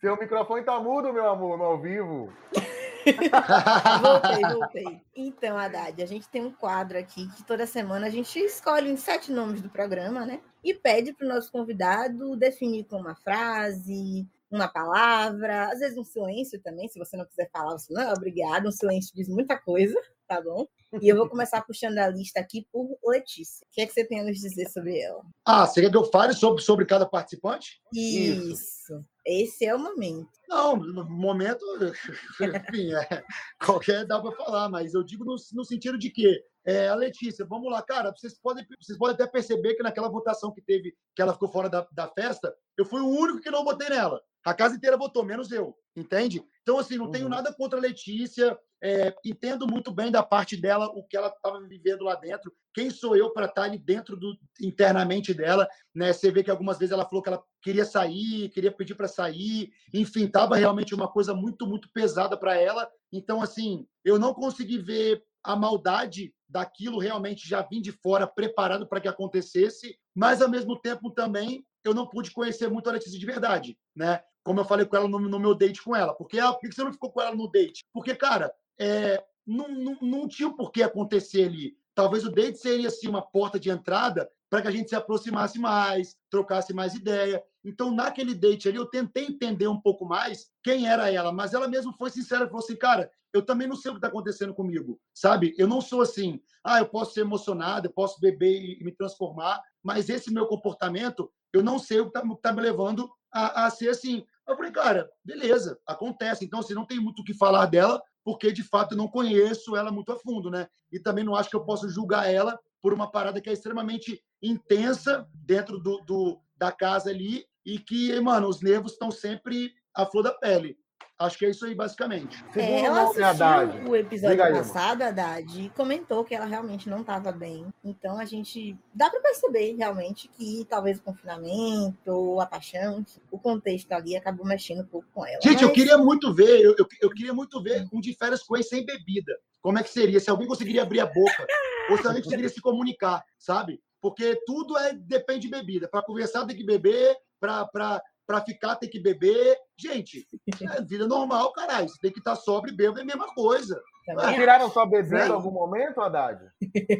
Seu microfone tá mudo, meu amor, no ao vivo. Voltei, voltei. Então, Haddad, a gente tem um quadro aqui que toda semana a gente escolhe os sete nomes do programa, né? E pede para o nosso convidado definir com uma frase, uma palavra, às vezes um silêncio também, se você não quiser falar, você não é obrigado, um silêncio diz muita coisa, tá bom? E eu vou começar puxando a lista aqui por Letícia. O que é que você tem a nos dizer sobre ela? Ah, você quer que eu fale sobre, sobre cada participante? Isso. Isso. Esse é o momento. Não, no momento, enfim, é, qualquer dá para falar, mas eu digo no, no sentido de que é, a Letícia, vamos lá, cara, vocês podem, vocês podem até perceber que naquela votação que teve, que ela ficou fora da, da festa, eu fui o único que não votei nela. A casa inteira votou, menos eu, entende? Então, assim, não tenho Uhum. nada contra a Letícia, é, entendo muito bem da parte dela o que ela estava vivendo lá dentro. Quem sou eu para estar ali dentro do internamente dela? Né? Você vê que algumas vezes ela falou que ela queria sair, queria pedir para sair, enfim, estava realmente uma coisa muito, muito pesada para ela. Então, assim, eu não consegui ver a maldade daquilo realmente já vim de fora preparado para que acontecesse, mas ao mesmo tempo também eu não pude conhecer muito a Letícia de verdade, né? Como eu falei com ela no, no meu date com ela. Porque ah, por que você não ficou com ela no date? Porque, cara, é, não, não, não tinha por que acontecer ali. Talvez o date seria assim, uma porta de entrada para que a gente se aproximasse mais, trocasse mais ideia. Então, naquele date ali, eu tentei entender um pouco mais quem era ela, mas ela mesma foi sincera e falou assim: cara, eu também não sei o que está acontecendo comigo, sabe? Eu não sou assim, ah, eu posso ser emocionado, eu posso beber e me transformar, mas esse meu comportamento, eu não sei o que está tá me levando a, a ser assim. Eu falei, cara, beleza, acontece. Então, assim, não tem muito o que falar dela, porque de fato eu não conheço ela muito a fundo, né? E também não acho que eu posso julgar ela por uma parada que é extremamente intensa dentro do, do da casa ali e que, mano, os nervos estão sempre à flor da pele. Acho que é isso aí, basicamente. É, ela assistiu o episódio passado, Haddad, e comentou que ela realmente não estava bem. Então a gente dá para perceber realmente que talvez o confinamento, ou a paixão, o contexto ali acabou mexendo um pouco com ela. Gente, eu Mas- queria muito ver, eu, eu, eu queria muito ver um de férias com sem bebida. Como é que seria? Se alguém conseguiria abrir a boca, ou se alguém conseguiria se comunicar, sabe? Porque tudo é depende de bebida. Para conversar tem que beber, para para ficar tem que beber. Gente, é vida normal, caralho. Você tem que estar sobre e é a mesma coisa. Também Tiraram sua bebida Sim. em algum momento, Haddad?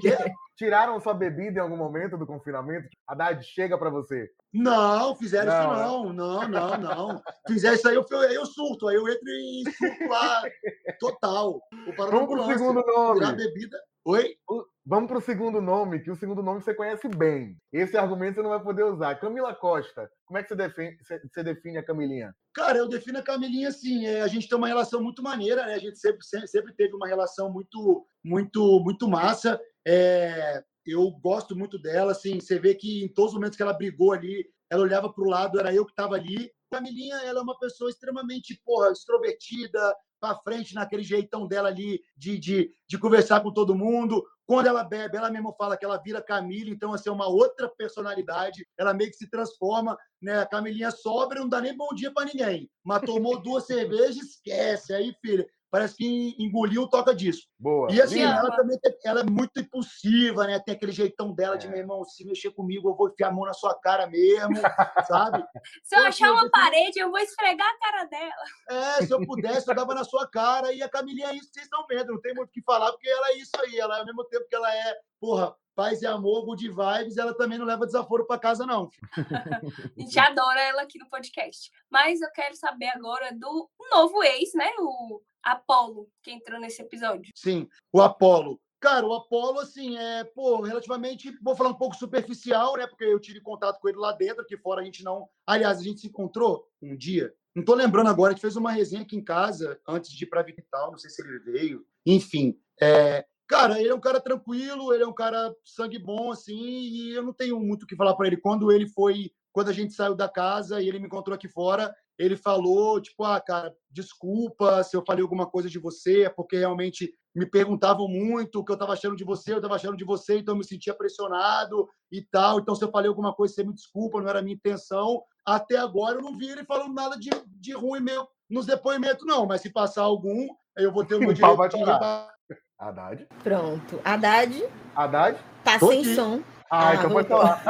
Quê? Tiraram sua bebida em algum momento do confinamento? Haddad, chega pra você. Não, fizeram Não, isso não. Não, não, não. Fizer isso aí, eu, eu surto. Aí eu entro em surto lá total. Vamos pro segundo Tirar a nome. bebida. Oi? Vamos pro segundo nome, que o segundo nome você conhece bem. Esse argumento você não vai poder usar. Camila Costa. Como é que você define, você define a Camilinha? Cara, eu defino a Camilinha assim, é, a gente tem uma relação muito maneira, né? A gente sempre, sempre, sempre teve uma relação muito, muito, muito massa. É, eu gosto muito dela, assim, você vê que em todos os momentos que ela brigou ali, ela olhava para o lado, era eu que estava ali. Camilinha, ela é uma pessoa extremamente, porra, extrovertida, para frente naquele jeitão dela ali de, de, de conversar com todo mundo. Quando ela bebe, ela mesmo fala que ela vira Camila, então assim, é uma outra personalidade, ela meio que se transforma, né? A Camilinha sobra, não dá nem bom dia para ninguém. Mas tomou duas cervejas, esquece. Aí, filha, parece que engoliu toca disso. Boa. E assim, ela também ela é muito impulsiva, né? Tem aquele jeitão dela de, É. meu irmão, se mexer comigo, eu vou enfiar a mão na sua cara mesmo, sabe? Se eu achar eu uma defino- parede, eu vou esfregar a cara dela. É, se eu pudesse, eu dava na sua cara. E a Camilinha é isso que vocês estão vendo. Não tem muito o que falar, porque ela é isso aí. Ela, ao mesmo tempo que ela é, porra, paz e amor, good vibes, ela também não leva desaforo para casa, não. A gente adora ela aqui no podcast. Mas eu quero saber agora do novo ex, né? O Apolo, que entrou nesse episódio. Sim, o Apolo. Cara, o Apolo, assim, é, pô, relativamente, vou falar um pouco superficial, né? Porque eu tive contato com ele lá dentro, aqui fora a gente não. Aliás, a gente se encontrou um dia. Não tô lembrando agora, a gente fez uma resenha aqui em casa antes de ir pra Vital, não sei se ele veio. Enfim, é, cara, ele é um cara tranquilo, ele é um cara sangue bom, assim, e eu não tenho muito o que falar para ele. Quando ele foi, quando a gente saiu da casa e ele me encontrou aqui fora, ele falou, tipo, ah, cara, desculpa se eu falei alguma coisa de você, é porque realmente me perguntavam muito o que eu estava achando de você, eu estava achando de você, então eu me sentia pressionado e tal. Então, se eu falei alguma coisa, você me desculpa, não era a minha intenção. Até agora eu não vi ele falando nada de, de ruim meu nos depoimentos, não. Mas se passar algum, eu vou ter o meu direito de. Haddad? Pronto. Haddad Haddad? tá Tô sem aqui. som. Ah, Ah, então pode falar.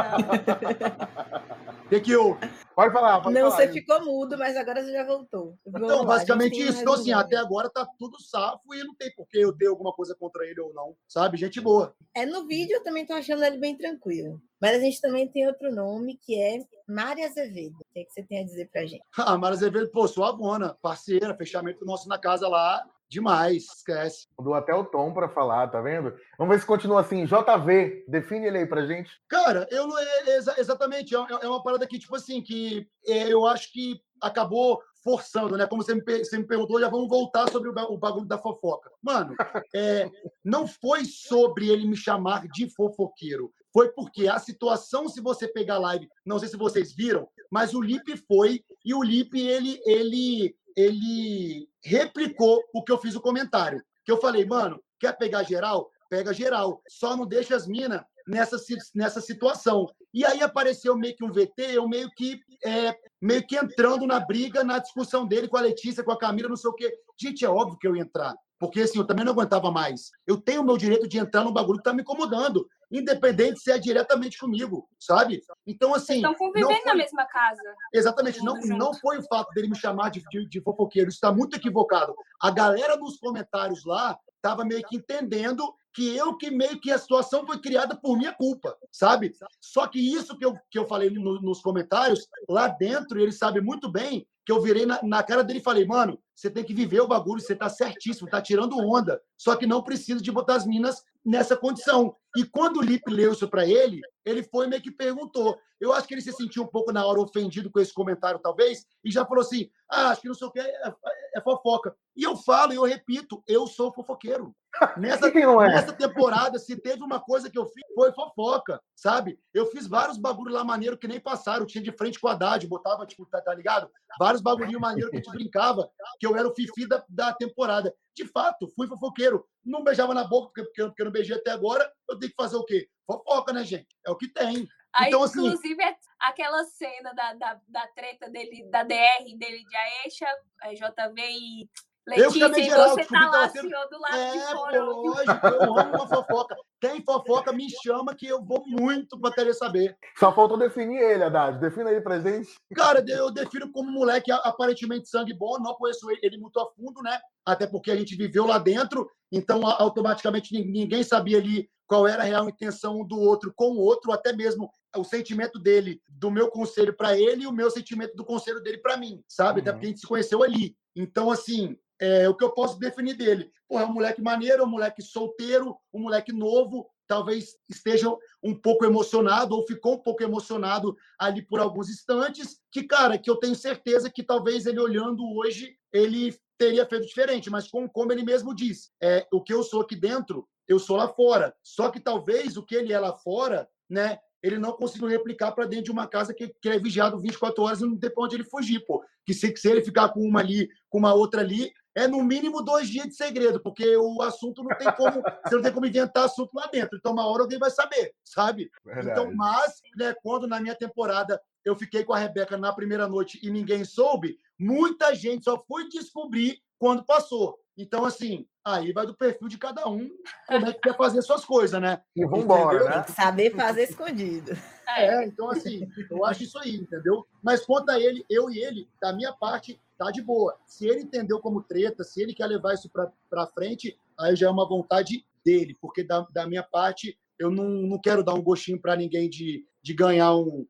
Tem que eu. Pode falar, pode Não, falar. você ficou mudo, mas agora você já voltou. Vamos lá, Então, a basicamente isso. Então, assim, até agora tá tudo safo e não tem por que eu ter alguma coisa contra ele ou não, sabe? Gente boa. É, no vídeo eu também tô achando ele bem tranquilo. Mas a gente também tem outro nome, que é Mari Azevedo. O que, é que você tem a dizer pra gente? A Mara Azevedo, pô, sua bona, parceira, fechamento nosso na casa lá, demais, esquece. Dou até o tom pra falar, tá vendo? Vamos ver se continua assim. JV, define ele aí pra gente. Cara, eu não. é- é exa- exatamente, é é uma parada que, tipo assim, que é, eu acho que acabou forçando, né? Como você me, você me perguntou, já vamos voltar sobre o bagulho da fofoca. Mano, é, não foi sobre ele me chamar de fofoqueiro. Foi porque a situação, se você pegar a live, não sei se vocês viram, mas o Lipe foi e o Lipe, ele, ele, ele replicou o que eu fiz o comentário. Que eu falei, mano, quer pegar geral? Pega geral. Só não deixa as minas nessa, nessa situação. E aí apareceu meio que um VT, eu meio que é, meio que entrando na briga, na discussão dele com a Letícia, com a Camila, não sei o quê. Gente, é óbvio que eu ia entrar. Porque assim, eu também não aguentava mais. Eu tenho o meu direito de entrar num bagulho que tá me incomodando, independente se é diretamente comigo, sabe? Então, assim. Estão não convivendo foi- na mesma casa. Exatamente, não, junto. não foi o fato dele me chamar de, de, de fofoqueiro, está muito equivocado. A galera nos comentários lá estava meio que entendendo que eu que meio que a situação foi criada por minha culpa, sabe? Só que isso que eu, que eu falei no- nos comentários, lá dentro, ele sabe muito bem que eu virei na, na cara dele e falei, mano, você tem que viver o bagulho, você tá certíssimo, tá tirando onda, só que não precisa de botar as minas nessa condição. E quando o Lipe leu isso para ele, ele foi meio que perguntou. Eu acho que ele se sentiu um pouco na hora ofendido com esse comentário, talvez, e já falou assim: ah, acho que não sei o que, é, é fofoca. E eu falo e eu repito: eu sou fofoqueiro. Nessa, é? nessa temporada, se teve uma coisa que eu fiz, foi fofoca, sabe? Eu fiz vários bagulhos lá maneiro que nem passaram. Eu tinha de frente com a Haddad, botava, tipo, tá, tá ligado? Vários bagulhinhos maneiros que a gente brincava, que eu era o fifi da, da temporada. De fato, fui fofoqueiro. Não beijava na boca, porque, porque, eu- não beijei até agora. Eu tenho que fazer o quê? Fofoca, né, gente? É o que tem. Aí, Então, assim- inclusive, é aquela cena da, da, da treta dele, da DR dele de Aisha, JV e Letícia, chamei e geral, você tá lá, senhor, do lado de É, fora. pô, lógico, eu amo uma fofoca. Tem fofoca, me chama que eu vou muito pra querer saber. Só faltou definir ele, Haddad. Defina aí pra gente. Cara, eu defino como moleque aparentemente sangue bom, não conheço ele muito a fundo, né? Até porque a gente viveu lá dentro, então automaticamente nin- ninguém sabia ali qual era a real intenção um do outro com o outro, até mesmo o sentimento dele, do meu conselho para ele e o meu sentimento do conselho dele para mim, sabe? Até Uhum. porque a gente se conheceu ali. Então, assim, é o que eu posso definir dele. Pô, é um moleque maneiro, é um moleque solteiro, um moleque novo, talvez esteja um pouco emocionado ou ficou um pouco emocionado ali por alguns instantes, que, cara, que eu tenho certeza que talvez ele olhando hoje, ele teria feito diferente, mas como, como ele mesmo diz, é, o que eu sou aqui dentro, eu sou lá fora. Só que talvez o que ele é lá fora, né, ele não conseguiu replicar para dentro de uma casa que, que é vigiado 24 horas e não tem para onde ele fugir, pô. Que se, se ele ficar com uma ali, com uma outra ali, é no mínimo dois dias de segredo, porque o assunto não tem como, você não tem como inventar assunto lá dentro. Então, uma hora alguém vai saber, sabe? Verdade. Então, mas, né, quando na minha temporada eu fiquei com a Rebeca na primeira noite e ninguém soube, muita gente só foi descobrir quando passou. Então, assim, aí vai do perfil de cada um, como é que quer fazer suas coisas, né? E vambora, Entendeu? né? Saber fazer escondido. É, então, assim, eu acho isso aí, entendeu? Mas quanto a ele, eu e ele, da minha parte, tá de boa. Se ele entendeu como treta, se ele quer levar isso pra, pra frente, aí já é uma vontade dele, porque da, da minha parte, eu não, não quero dar um gostinho pra ninguém de, de ganhar um,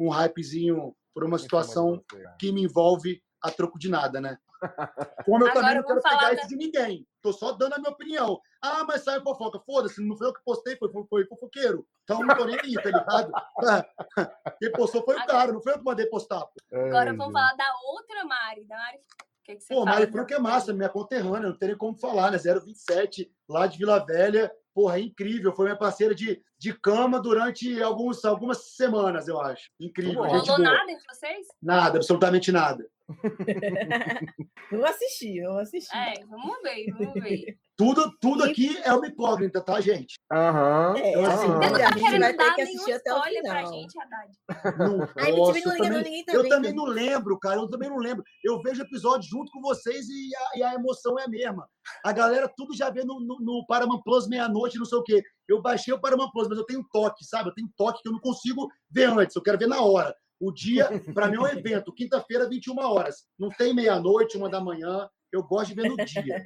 um hypezinho por uma situação que me envolve a troco de nada, né? Como eu Agora também não quero falar pegar da- isso de ninguém. Tô só dando a minha opinião. Ah, mas sai fofoca. Foda-se, não foi eu que postei, foi, foi, foi fofoqueiro. Então não tô nem aí, tá ligado? Quem postou foi o cara, não foi eu que mandei postar. pô. Agora vamos falar da outra Mari, da Mari. O que, que você Pô, fala Mari Franco é massa, minha conterrânea, não tem nem como falar, né? 027, lá de Vila Velha. Porra, é incrível. Foi minha parceira de, de cama durante alguns, algumas semanas, eu acho. Incrível. Gente Rolou nada entre vocês? Nada, absolutamente nada. Vamos assistir, vamos assistir. É, vamos ver, vamos ver. Tudo, tudo aqui é uma incógnita, tá, gente? Aham. É, Então, assim, Você não a tá gente querendo vai ter dar que nenhum assistir até o spoiler pra gente, Haddad. Não posso, eu também, ninguém tá eu também não lembro, cara. Eu também não lembro. Eu vejo episódio junto com vocês e a, e a emoção é a mesma. A galera tudo já vê no, no, no Paramount Plus meia-noite, não sei o quê. Eu baixei o Paramount Plus, mas eu tenho toque, sabe? Eu tenho toque que eu não consigo ver antes. Eu quero ver na hora. O dia, para mim, é um evento. Quinta-feira, 21 horas. Não tem meia-noite, uma da manhã. Eu gosto de ver no dia.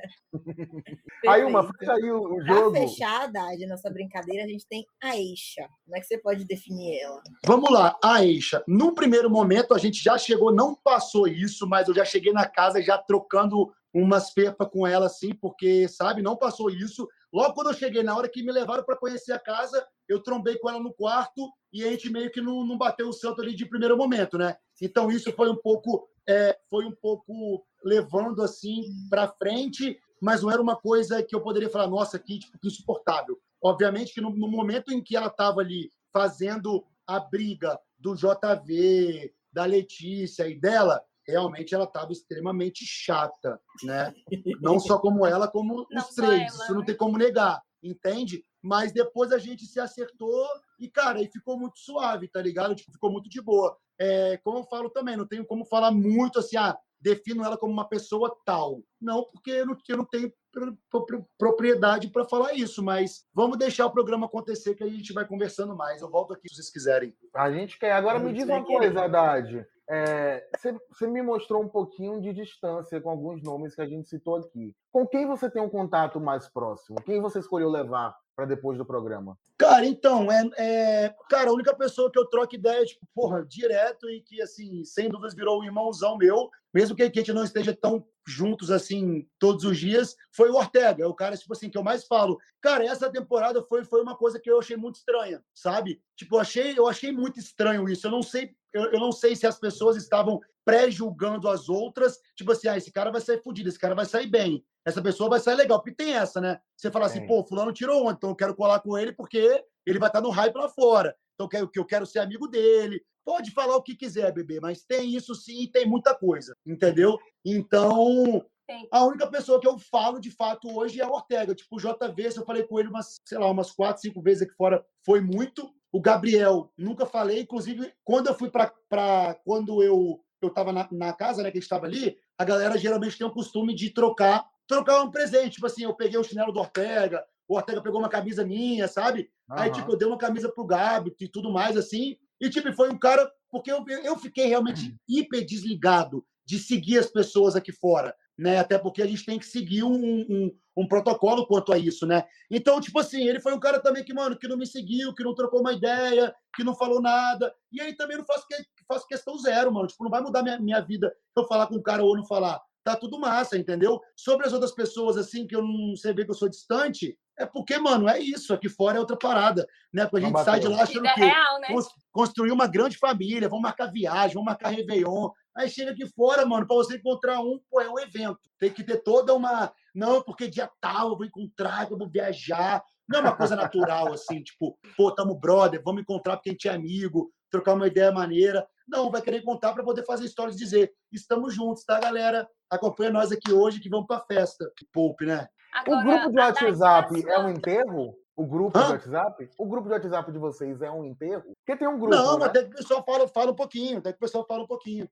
Aí, uma, fecha aí o, jogo. fechar a Haddad, nossa brincadeira, a gente tem a Eixa. Como é que você pode definir ela? Vamos lá, a Eixa. No primeiro momento, a gente já chegou, não passou isso, mas eu já cheguei na casa já trocando umas pepas com ela, assim, porque, sabe, não passou isso. Logo quando eu cheguei, na hora que me levaram para conhecer a casa, eu trombei com ela no quarto e a gente meio que não, não bateu o santo ali de primeiro momento, né? Então isso foi um pouco, é, foi um pouco levando assim para frente, mas não era uma coisa que eu poderia falar, nossa, que, tipo, que insuportável. Obviamente que no, no momento em que ela estava ali fazendo a briga do JV, da Letícia e dela, realmente ela estava extremamente chata, né? Não só como ela, como Não os três. ela, Isso não né? tem como negar, entende? Mas depois a gente se acertou e, cara, aí ficou muito suave, tá ligado? Tipo, ficou muito de boa. É, como eu falo também, não tenho como falar muito assim, ah, defino ela como uma pessoa tal. Não, porque eu não, eu não tenho pro- pro- propriedade para falar isso, mas vamos deixar o programa acontecer que a gente vai conversando mais. Eu volto aqui se vocês quiserem. A gente quer. Agora me diz uma coisa, Haddad. É, Você você me mostrou um pouquinho de distância com alguns nomes que a gente citou aqui. Com quem você tem um contato mais próximo? Quem você escolheu levar para depois do programa? Cara, então, é, é- Cara, a única pessoa que eu troco ideia, tipo, porra, direto e que, assim, sem dúvidas virou um irmãozão meu, mesmo que a gente não esteja tão juntos, assim, todos os dias, foi o Ortega. É o cara, tipo assim, que eu mais falo. Cara, essa temporada foi, foi uma coisa que eu achei muito estranha, sabe? Tipo, eu achei, eu achei muito estranho isso. Eu não sei, eu, eu não sei se as pessoas estavam pré-julgando as outras, tipo assim, ah, esse cara vai sair fudido, esse cara vai sair bem, essa pessoa vai sair legal. Porque tem essa, né? Você fala assim, Tem. pô, fulano tirou ontem, então eu quero colar com ele porque ele vai estar no hype lá fora. Então eu quero, que eu quero ser amigo dele. Pode falar o que quiser, bebê, mas tem isso sim e tem muita coisa, entendeu? Então, a única pessoa que eu falo de fato hoje é o Ortega. Tipo, o JV, se eu falei com ele umas, sei lá, umas quatro, cinco vezes aqui fora, foi muito. O Gabriel, nunca falei. Inclusive, quando eu fui para. Quando eu eu estava na, na casa, né, que a gente estava ali, a galera geralmente tem o costume de trocar, trocar um presente. Tipo assim, eu peguei o chinelo do Ortega, o Ortega pegou uma camisa minha, sabe? Aí, Aham. tipo, eu dei uma camisa pro Gabi e tudo mais, assim. E, tipo, foi um cara. Porque eu, eu fiquei realmente hiper desligado de seguir as pessoas aqui fora, né? Até porque a gente tem que seguir um, um, um protocolo quanto a isso, né? Então, tipo assim, ele foi um cara também que, mano, que não me seguiu, que não trocou uma ideia, que não falou nada. E aí também não faço, que, faço questão zero, mano. Tipo, não vai mudar minha, minha vida eu falar com o cara ou não falar. Tá tudo massa, entendeu? Sobre as outras pessoas, assim, que eu não sei ver que eu sou distante, é porque, mano, é isso. Aqui fora é outra parada, né? Porque a gente sai de lá achando Vida que real, né? cons- construir uma grande família, vamos marcar viagem, vamos marcar Réveillon. Aí chega aqui fora, mano, para você encontrar um, pô, é um evento. Tem que ter toda uma. Não, porque dia tal eu vou encontrar, eu vou viajar. Não é uma coisa natural, assim, tipo, pô, tamo brother, vamos encontrar porque a gente é amigo, trocar uma ideia maneira. Não, vai querer encontrar para poder fazer histórias e dizer: estamos juntos, tá, galera? Acompanha nós aqui hoje que vamos pra festa. Poupe, né? O Agora, grupo de a Dai WhatsApp tá é um enterro? O grupo Hã? de WhatsApp? O grupo de WhatsApp de vocês é um enterro? Porque tem um grupo. não, né? até que o pessoal fala, fala um pouquinho, até que o pessoal fala um pouquinho.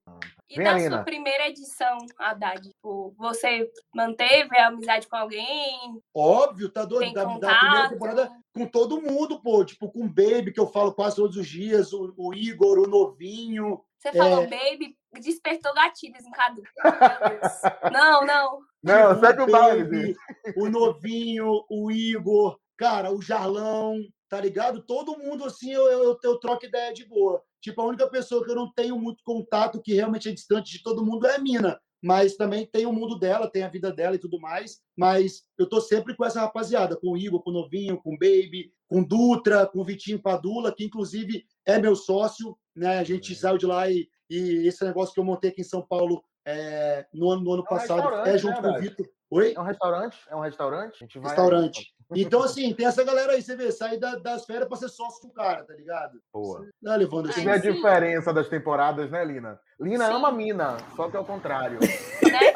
E Vem, da Alina. sua primeira edição, Haddad? Tipo, você manteve a amizade com alguém? Óbvio, tá doido? Da, da primeira temporada com todo mundo, pô. Tipo, com o Baby, que eu falo quase todos os dias, o, o Igor, o Novinho. Você falou, É. baby, despertou gatilhos em Cadu. Meu Deus. Não, não. Não, tipo, segue o baile. Baby, o Novinho, o Igor, cara, o Jarlão, tá ligado? Todo mundo, assim, eu, eu, eu, troco ideia de boa. Tipo, a única pessoa que eu não tenho muito contato, que realmente é distante de todo mundo, é a Mina. Mas também tem o mundo dela, tem a vida dela e tudo mais. Mas eu tô sempre com essa rapaziada, com o Igor, com o Novinho, com o Baby, com o Dutra, com o Vitinho Padula, que inclusive é meu sócio, né? A gente saiu de lá e, e esse negócio que eu montei aqui em São Paulo é, no, ano, no ano É um passado restaurante, é junto né, com o? Vitor. Oi? É um restaurante? É um restaurante? A gente vai Restaurante. Então, assim, tem essa galera aí, você vê, sair da- das férias pra ser sócio do cara, tá ligado? Boa. Tá levando assim. Você vê a diferença das temporadas, né, Lina? Lina Sim. ama a mina, só que é o contrário. Né?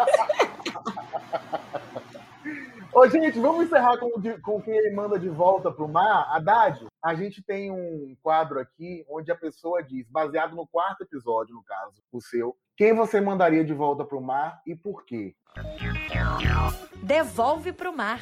Ô, gente, vamos encerrar com, com quem ele manda de volta pro mar. Haddad, a gente tem um quadro aqui onde a pessoa diz, baseado no quarto episódio, no caso, o seu, quem você mandaria de volta pro mar e por quê? Devolve pro mar.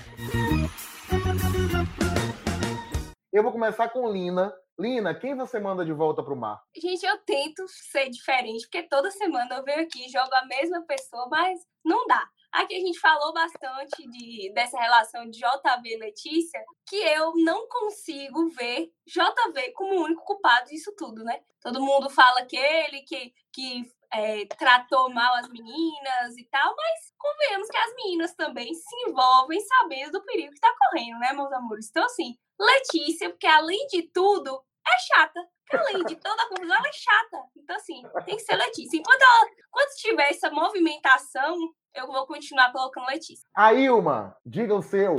Eu vou começar com Lina. Lina, quem você manda de volta pro mar? Gente, eu tento ser diferente, porque toda semana eu venho aqui e jogo a mesma pessoa, mas não dá. Aqui a gente falou bastante de, dessa relação de JV Letícia, que eu não consigo ver JV como o único culpado disso tudo, né? Todo mundo fala que ele que, que é, tratou mal as meninas e tal, mas convenhamos que as meninas também se envolvem sabendo do perigo que tá correndo, né, meus amores? Então, assim, Letícia, porque além de tudo, é chata. Além de toda a confusão, ela é chata. Então, assim, tem que ser Letícia. Enquanto, ela, enquanto tiver essa movimentação, eu vou continuar colocando Letícia. A Ilma, diga o seu.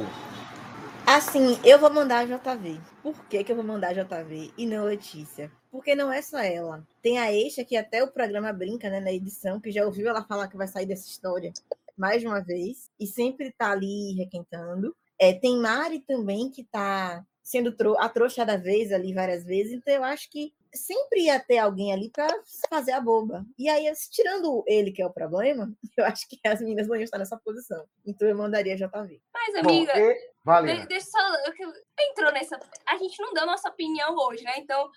Assim, eu vou mandar a JV. Por que, que eu vou mandar a JV e não a Letícia? Porque não é só ela. Tem a Eixa, que até o programa brinca, né, na edição, que já ouviu ela falar que vai sair dessa história mais de uma vez, e sempre tá ali requentando. É, tem Mari também, que tá sendo tro- a trouxa da vez ali várias vezes, então eu acho que sempre ia ter alguém ali para fazer a boba. E aí, tirando ele, que é o problema, eu acho que as meninas não iam estar nessa posição. Então eu mandaria a JV. Mas, Bom, amiga, e... Vale. De- deixa só. Entrou nessa. A gente não deu nossa opinião hoje, né? Então,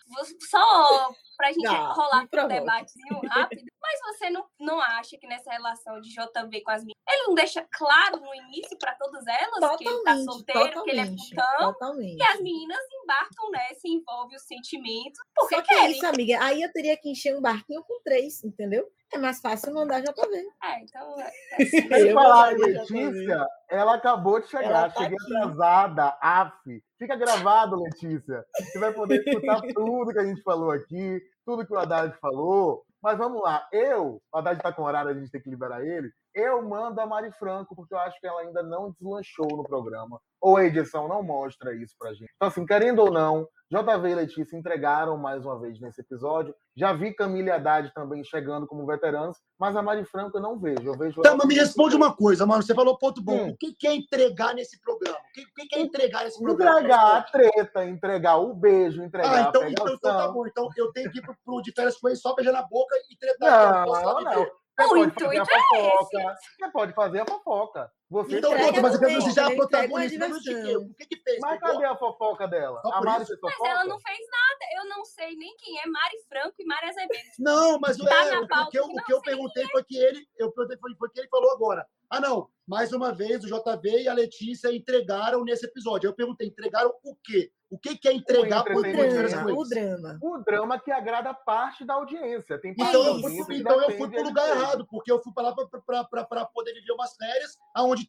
só pra gente Ah, rolar um debatezinho rápido. Mas você não, não acha que nessa relação de JV com as meninas, ele não deixa claro no início pra todas elas que ele tá Totalmente, solteiro, que ele é totalmente, putão? totalmente. E as meninas embarcam nessa e envolvem os sentimentos porque que é isso, amiga. Aí eu teria que encher um barquinho com três, entendeu? É mais fácil mandar JV. É, então. É, é assim. Falar. Letícia, ela acabou de chegar. Tá Cheguei aqui. atrasada. Af. Fica gravado, Letícia. Você vai poder escutar tudo que a gente falou aqui, tudo que o Haddad falou. Mas vamos lá. Eu, o Haddad tá com horário, a gente tem que liberar ele. Eu mando a Mari Franco, porque eu acho que ela ainda não deslanchou no programa. Ou a edição não mostra isso pra gente. Então, assim, querendo ou não, JV e Letícia entregaram mais uma vez nesse episódio. Já vi Camila e Haddad também chegando como veteranos, mas a Mari Franco eu não vejo. Eu vejo Tá, mas me responde uma coisa, mano. Você falou ponto bom. Hum. O que que é entregar nesse programa? O que, o que que é entregar nesse programa? Entregar a treta, entregar o beijo, entregar Ah, então, a então, pegação. então tá bom. Então eu tenho que ir pro, pro de férias com ele só beijar na boca e tretar. Não, só não. Você O pode fazer a é. Você pode fazer a fofoca. Você Então, pronto, mas eu quero também, dizer, já uma protagonista quê? diversão. O que que fez? Mas cadê a fofoca dela? Só A Mari isso? fez Mas fofoca? ela não fez nada. Eu não sei nem quem é Mari Franco e Mari Azevedo. Não, mas Tá é, o, pauta que eu, que o que eu perguntei foi que ele, eu perguntei foi, foi que ele falou agora. Ah, não, mais uma vez o JV e a Letícia entregaram nesse episódio. Eu perguntei, entregaram o quê? O que, que é entregar O drama, o drama. O drama que agrada parte da audiência. Tem Então, eu fui, então eu fui pro lugar errado, porque eu fui para lá para poder viver umas férias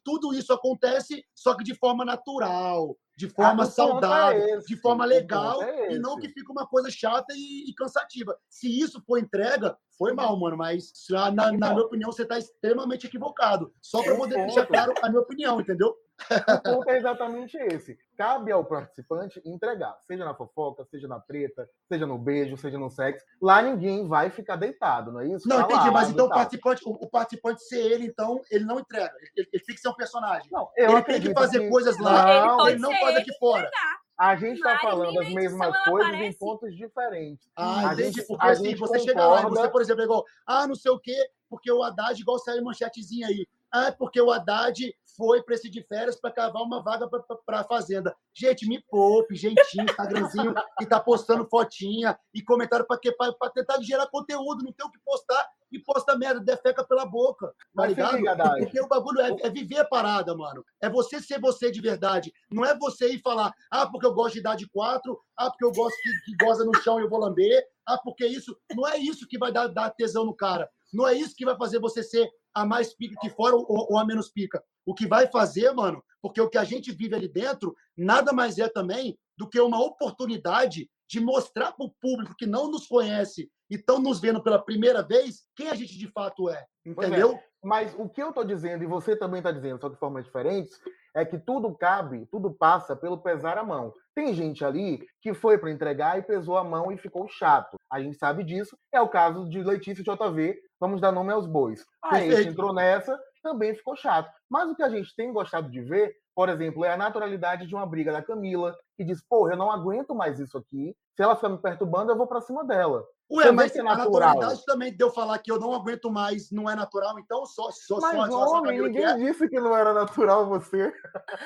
tudo isso acontece, só que de forma natural, de forma Ah, o ponto saudável, é esse, de forma legal, é e não que fica uma coisa chata e, e cansativa. Se isso for entrega, foi mal, mano, mas na, na- na minha opinião você está extremamente equivocado. Só para poder deixar claro a minha opinião, entendeu? O ponto é exatamente esse. Cabe ao participante entregar, seja na fofoca, seja na treta, seja no beijo, seja no sexo. Lá ninguém vai ficar deitado, não é isso? Não, Tá entendi, lá, mas então o participante, o, o participante ser ele, então, ele não entrega. Ele, ele tem que ser um personagem. Não, eu ele tem que fazer que- coisas lá, Ele Não, pode ele não faz ele aqui fora. A gente está falando as mesmas coisas em aparece. pontos diferentes. Ah, A entendi. gente- porque a assim, gente você chega lá e concorda- você, por exemplo, é igual, ah, não sei o quê, porque o Haddad, igual saiu manchetezinha aí. Ah, porque o Haddad foi para esse de férias para cavar uma vaga para a Fazenda. Gente, me poupe, gentinho, Instagramzinho, e tá postando fotinha e comentário para tentar gerar conteúdo, não tem o que postar e posta merda, defeca pela boca. Tá ligado? Porque o bagulho é, é viver a parada, mano. É você ser você de verdade. Não é você ir falar, ah, porque eu gosto de dar de quatro, ah, porque eu gosto que, que goza no chão e eu vou lamber, ah, porque isso. Não é isso que vai dar, dar tesão no cara. Não é isso que vai fazer você ser a mais pica que fora ou, ou a menos pica. O que vai fazer, mano, porque o que a gente vive ali dentro nada mais é também do que uma oportunidade de mostrar para o público que não nos conhece e estão nos vendo pela primeira vez quem a gente de fato é. É. Entendeu? Mas o que eu estou dizendo, e você também está dizendo, só de formas diferentes, é que tudo cabe, tudo passa pelo pesar a mão. Tem gente ali que foi para entregar e pesou a mão e ficou chato. A gente sabe disso. É o caso de Letícia e JV. Vamos dar nome aos bois. A gente Perfeito. entrou nessa, também ficou chato. Mas o que a gente tem gostado de ver, por exemplo, é a naturalidade de uma briga da Camila, que diz: porra, eu não aguento mais isso aqui. Se ela ficar me perturbando, eu vou para cima dela. Ué, Você vê mas é a natural. naturalidade também de eu falar que eu não aguento mais não é natural, então só, só, Mas, só, só, homem, Camila que ninguém é. disse que não era natural você.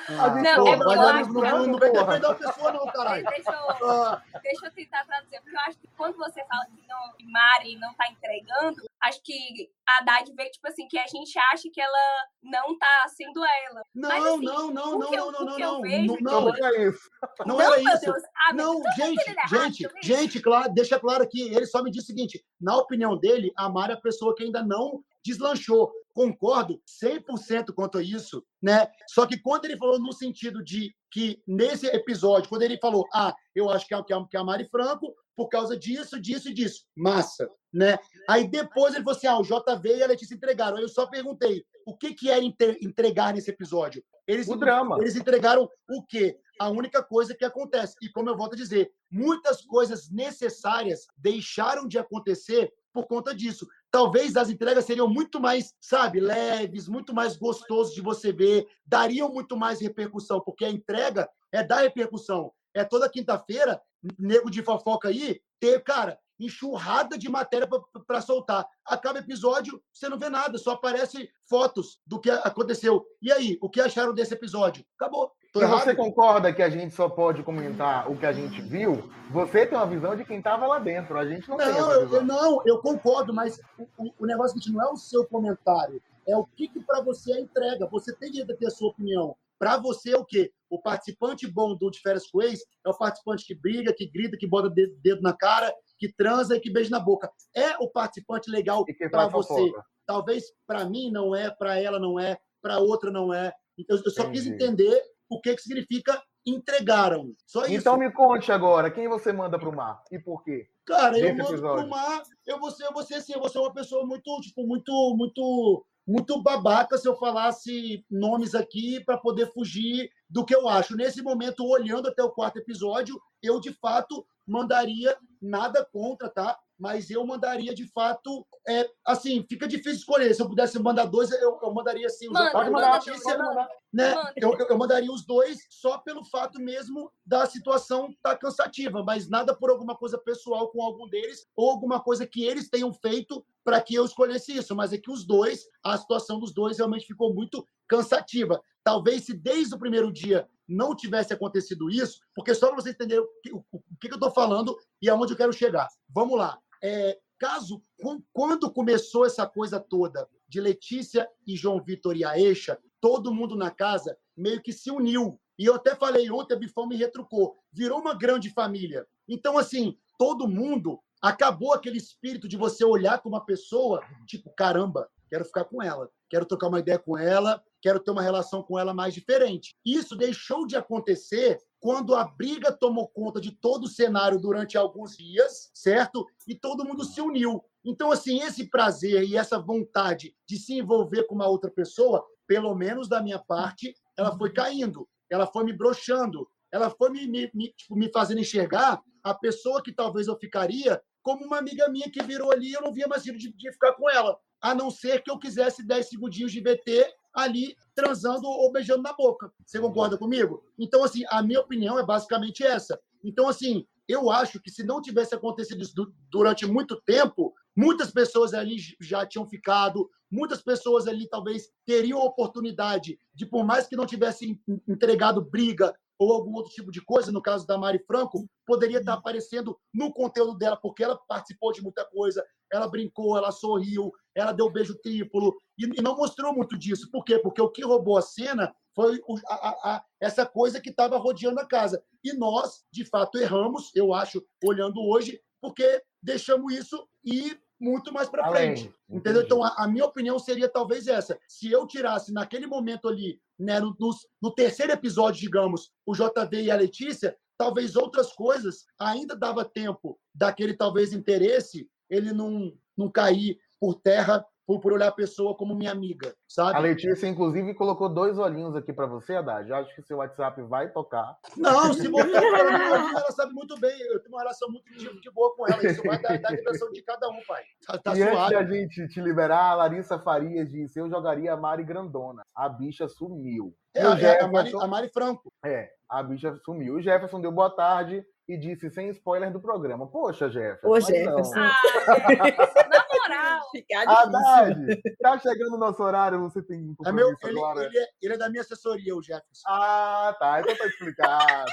Ah, Não, é mas porque não, eu não, acho não, que- não, não vem defender a pessoa, não, caralho. Deixa eu, Ah, deixa eu tentar traduzir, porque eu acho que quando você fala que, não, que Mari não tá entregando, acho que a Haddad vê, tipo assim, que a gente acha que ela não tá sendo ela. não, Mas, assim, não, não, o não, que eu- não, não, o não, que eu não, vejo não, que não, Não, é isso. não não, era meu isso. Deus. Ah, meu Não, Deus, tô gente, entendendo errado, gente, deixa eu ver. gente, claro, deixa claro aqui. Ele só me disse o seguinte: na opinião dele, a Mari é a pessoa que ainda não deslanchou. Concordo 100% quanto a isso, né? Só que quando ele falou no sentido de que nesse episódio, quando ele falou, ah, eu acho que é, que é, que a Mari Franco por causa disso, disso e disso, massa, né? Aí depois ele falou assim, ah, o JV e a Letícia entregaram. Aí eu só perguntei, o que que é entre- entregar nesse episódio? Eles O drama. eles entregaram o quê? A única coisa que acontece. E como eu volto a dizer, muitas coisas necessárias deixaram de acontecer por conta disso. Talvez as entregas seriam muito mais, sabe, leves, muito mais gostosos de você ver, dariam muito mais repercussão, porque a entrega é dar repercussão. É toda quinta-feira, nego de fofoca aí, ter, cara, enxurrada de matéria para soltar. Acaba o episódio, você não vê nada, só aparece fotos do que aconteceu. E aí, o que acharam desse episódio? Acabou. Se você concorda que a gente só pode comentar o que a gente viu, você tem uma visão de quem estava lá dentro. A gente não, tem Não, essa eu, visão. eu- não, eu concordo, mas o, o- negócio é que não é o seu comentário, é o que, que para você é entrega. Você tem direito a ter a sua opinião. Para você é o quê? O participante bom do De Férias com Ex é o participante que briga, que grita, que bota dedo na cara, que transa e que beija na boca. É o participante legal para você. fofoca. Talvez para mim não é, para ela não é, para outra não é. Então, eu só quis Entendi. entender o que, que significa entregaram. Só isso. Então me conte agora, quem você manda pro mar e por quê? Cara, eu mando episódio. pro mar, eu vou ser, eu vou ser assim, eu vou ser uma pessoa muito, tipo, muito, muito, muito babaca se eu falasse nomes aqui para poder fugir do que eu acho. Nesse momento, olhando até o quarto episódio, eu de fato mandaria nada contra, tá? mas eu mandaria de fato. É, assim, fica difícil escolher. Se eu pudesse mandar dois, eu, eu mandaria assim. os Manda, da manda, Letícia, mandar. né? Manda. Eu, eu- eu mandaria os dois só pelo fato mesmo da situação estar cansativa, mas nada por alguma coisa pessoal com algum deles ou alguma coisa que eles tenham feito para que eu escolhesse isso. Mas é que os dois, a situação dos dois realmente ficou muito cansativa. Talvez se desde o primeiro dia não tivesse acontecido isso, porque só para vocês entenderem o que, o- o que eu estou falando e aonde eu quero chegar. Vamos lá. É, caso, com- quando começou essa coisa toda de Letícia e João Vitor e a Eixa, todo mundo na casa meio que se uniu. E eu até falei ontem, a Bifão me retrucou. Virou uma grande família. Então, assim, todo mundo acabou aquele espírito de você olhar com uma pessoa, tipo, caramba, quero ficar com ela, quero trocar uma ideia com ela, quero ter uma relação com ela mais diferente. Isso deixou de acontecer quando a briga tomou conta de todo o cenário durante alguns dias, certo? E todo mundo se uniu. Então, assim, esse prazer e essa vontade de se envolver com uma outra pessoa, pelo menos da minha parte, ela foi caindo, ela foi me broxando, ela foi me, me, me, tipo, me fazendo enxergar a pessoa que talvez eu ficaria como uma amiga minha que virou ali e eu não via mais sentido de, de ficar com ela. A não ser que eu quisesse 10 segundinhos de VT ali transando ou beijando na boca. Você concorda comigo? Então, assim, a minha opinião é basicamente essa. Então, assim, eu acho que se não tivesse acontecido isso du- durante muito tempo, muitas pessoas ali já tinham ficado, muitas pessoas ali talvez teriam a oportunidade de, por mais que não tivessem en- entregado briga ou algum outro tipo de coisa, no caso da Mari Franco, poderia estar aparecendo no conteúdo dela, porque ela participou de muita coisa, ela brincou, ela sorriu, ela deu beijo triplo, e, e não mostrou muito disso. Por quê? Porque o que roubou a cena foi o- a- a- essa coisa que estava rodeando a casa. E nós, de fato, erramos, eu acho, olhando hoje, porque deixamos isso ir muito mais para frente. Entendeu? Então, a, a minha opinião seria talvez essa. Se eu tirasse naquele momento ali, né, no, nos- no terceiro episódio, digamos, o JV e a Letícia, talvez outras coisas ainda dava tempo daquele talvez interesse ele não, não cair por terra por, por olhar a pessoa como minha amiga, sabe? A Letícia, inclusive, colocou dois olhinhos aqui para você, Haddad. Eu Acho que seu WhatsApp vai tocar. Não, se você ela sabe muito bem. Eu tenho uma relação muito de, de boa com ela. Isso vai da, da ligação de cada um, pai. Tá, tá e antes suave. da gente te liberar, a Larissa Farias disse: Eu jogaria a Mari Grandona. A bicha sumiu. É, E o é a, Mari, Jefferson- a Mari Franco. É, a bicha sumiu. O Jefferson deu boa tarde e disse sem spoiler do programa. Poxa, Jefferson. Ô, Jefferson. não. Ah, moral. Haddad, tá chegando o nosso horário, você tem um É meu, compromisso ele, agora. ele, é, ele é da minha assessoria, o Jefferson. Ah, tá. Então tá explicado.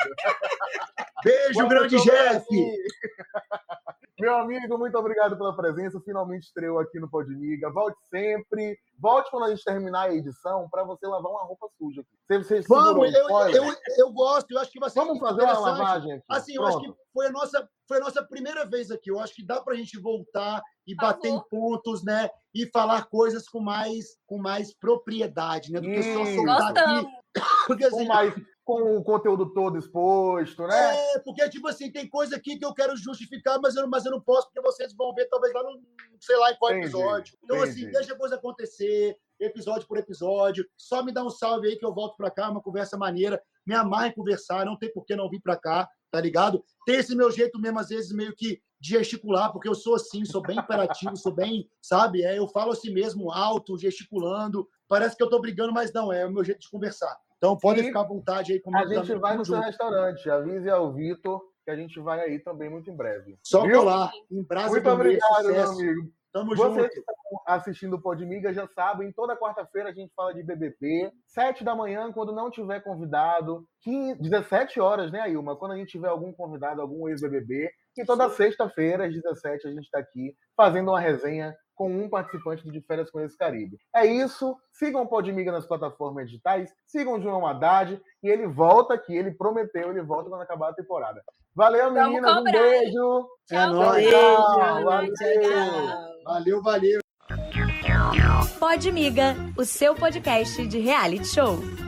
Beijo, Boa grande Jeff! Meu amigo, muito obrigado pela presença. Finalmente estreou aqui no Podmiga. Volte sempre. Volte quando a gente terminar a edição para você lavar uma roupa suja. aqui. Você, você Vamos, eu, eu, eu gosto, eu acho que vai ser Vamos fazer uma lavagem aqui. Assim, eu acho que Pronto. foi a, nossa, foi a nossa primeira vez aqui. Eu acho que dá pra gente voltar e Por bater em favor. pontos, né? E falar coisas com mais, com mais propriedade, né? Do que só Isso. soltar aqui. Porque, Com, assim, mais, com o conteúdo todo exposto, né? É, porque, tipo assim, tem coisa aqui que eu quero justificar, mas eu, não- mas eu não posso, porque vocês vão ver, talvez lá no, sei lá, em qual Entendi, episódio. Então, assim, entendi. deixa a coisa acontecer, episódio por episódio. Só me dá um salve aí que eu volto pra cá, uma conversa maneira. Me amarra em conversar, não tem por que não vir pra cá, tá ligado? Tem esse meu jeito mesmo, às vezes, meio que de gesticular, porque eu sou assim, sou bem imperativo, sou bem, sabe? É, eu falo assim mesmo, alto, gesticulando. Parece que eu tô brigando, mas não, é o meu jeito de conversar. Então, podem ficar à vontade aí comigo. A gente vai no seu junto. restaurante. Avise ao Vitor que a gente vai aí também muito em breve. Só Viu? colar. Em Brasa Muito obrigado, meu amigo. Tamo Vocês junto. que estão assistindo o Podmiga já sabem, toda quarta-feira a gente fala de BBB. Sete da manhã, quando não tiver convidado. 15, 17 horas, né, Ilma? Quando a gente tiver algum convidado, algum ex-BBB. E toda sexta-feira, às 17, a gente está aqui fazendo uma resenha com um participante do De Férias com esse Caribe. É isso. Sigam o Podmiga nas plataformas digitais. Sigam o João Haddad. E ele volta aqui. Ele prometeu, ele volta quando acabar a temporada. Valeu, Vamos meninas. Um beijo. É Tchau, nóis. Beijo, Tchau, valeu. valeu. Valeu, valeu. Podmiga, o seu podcast de reality show.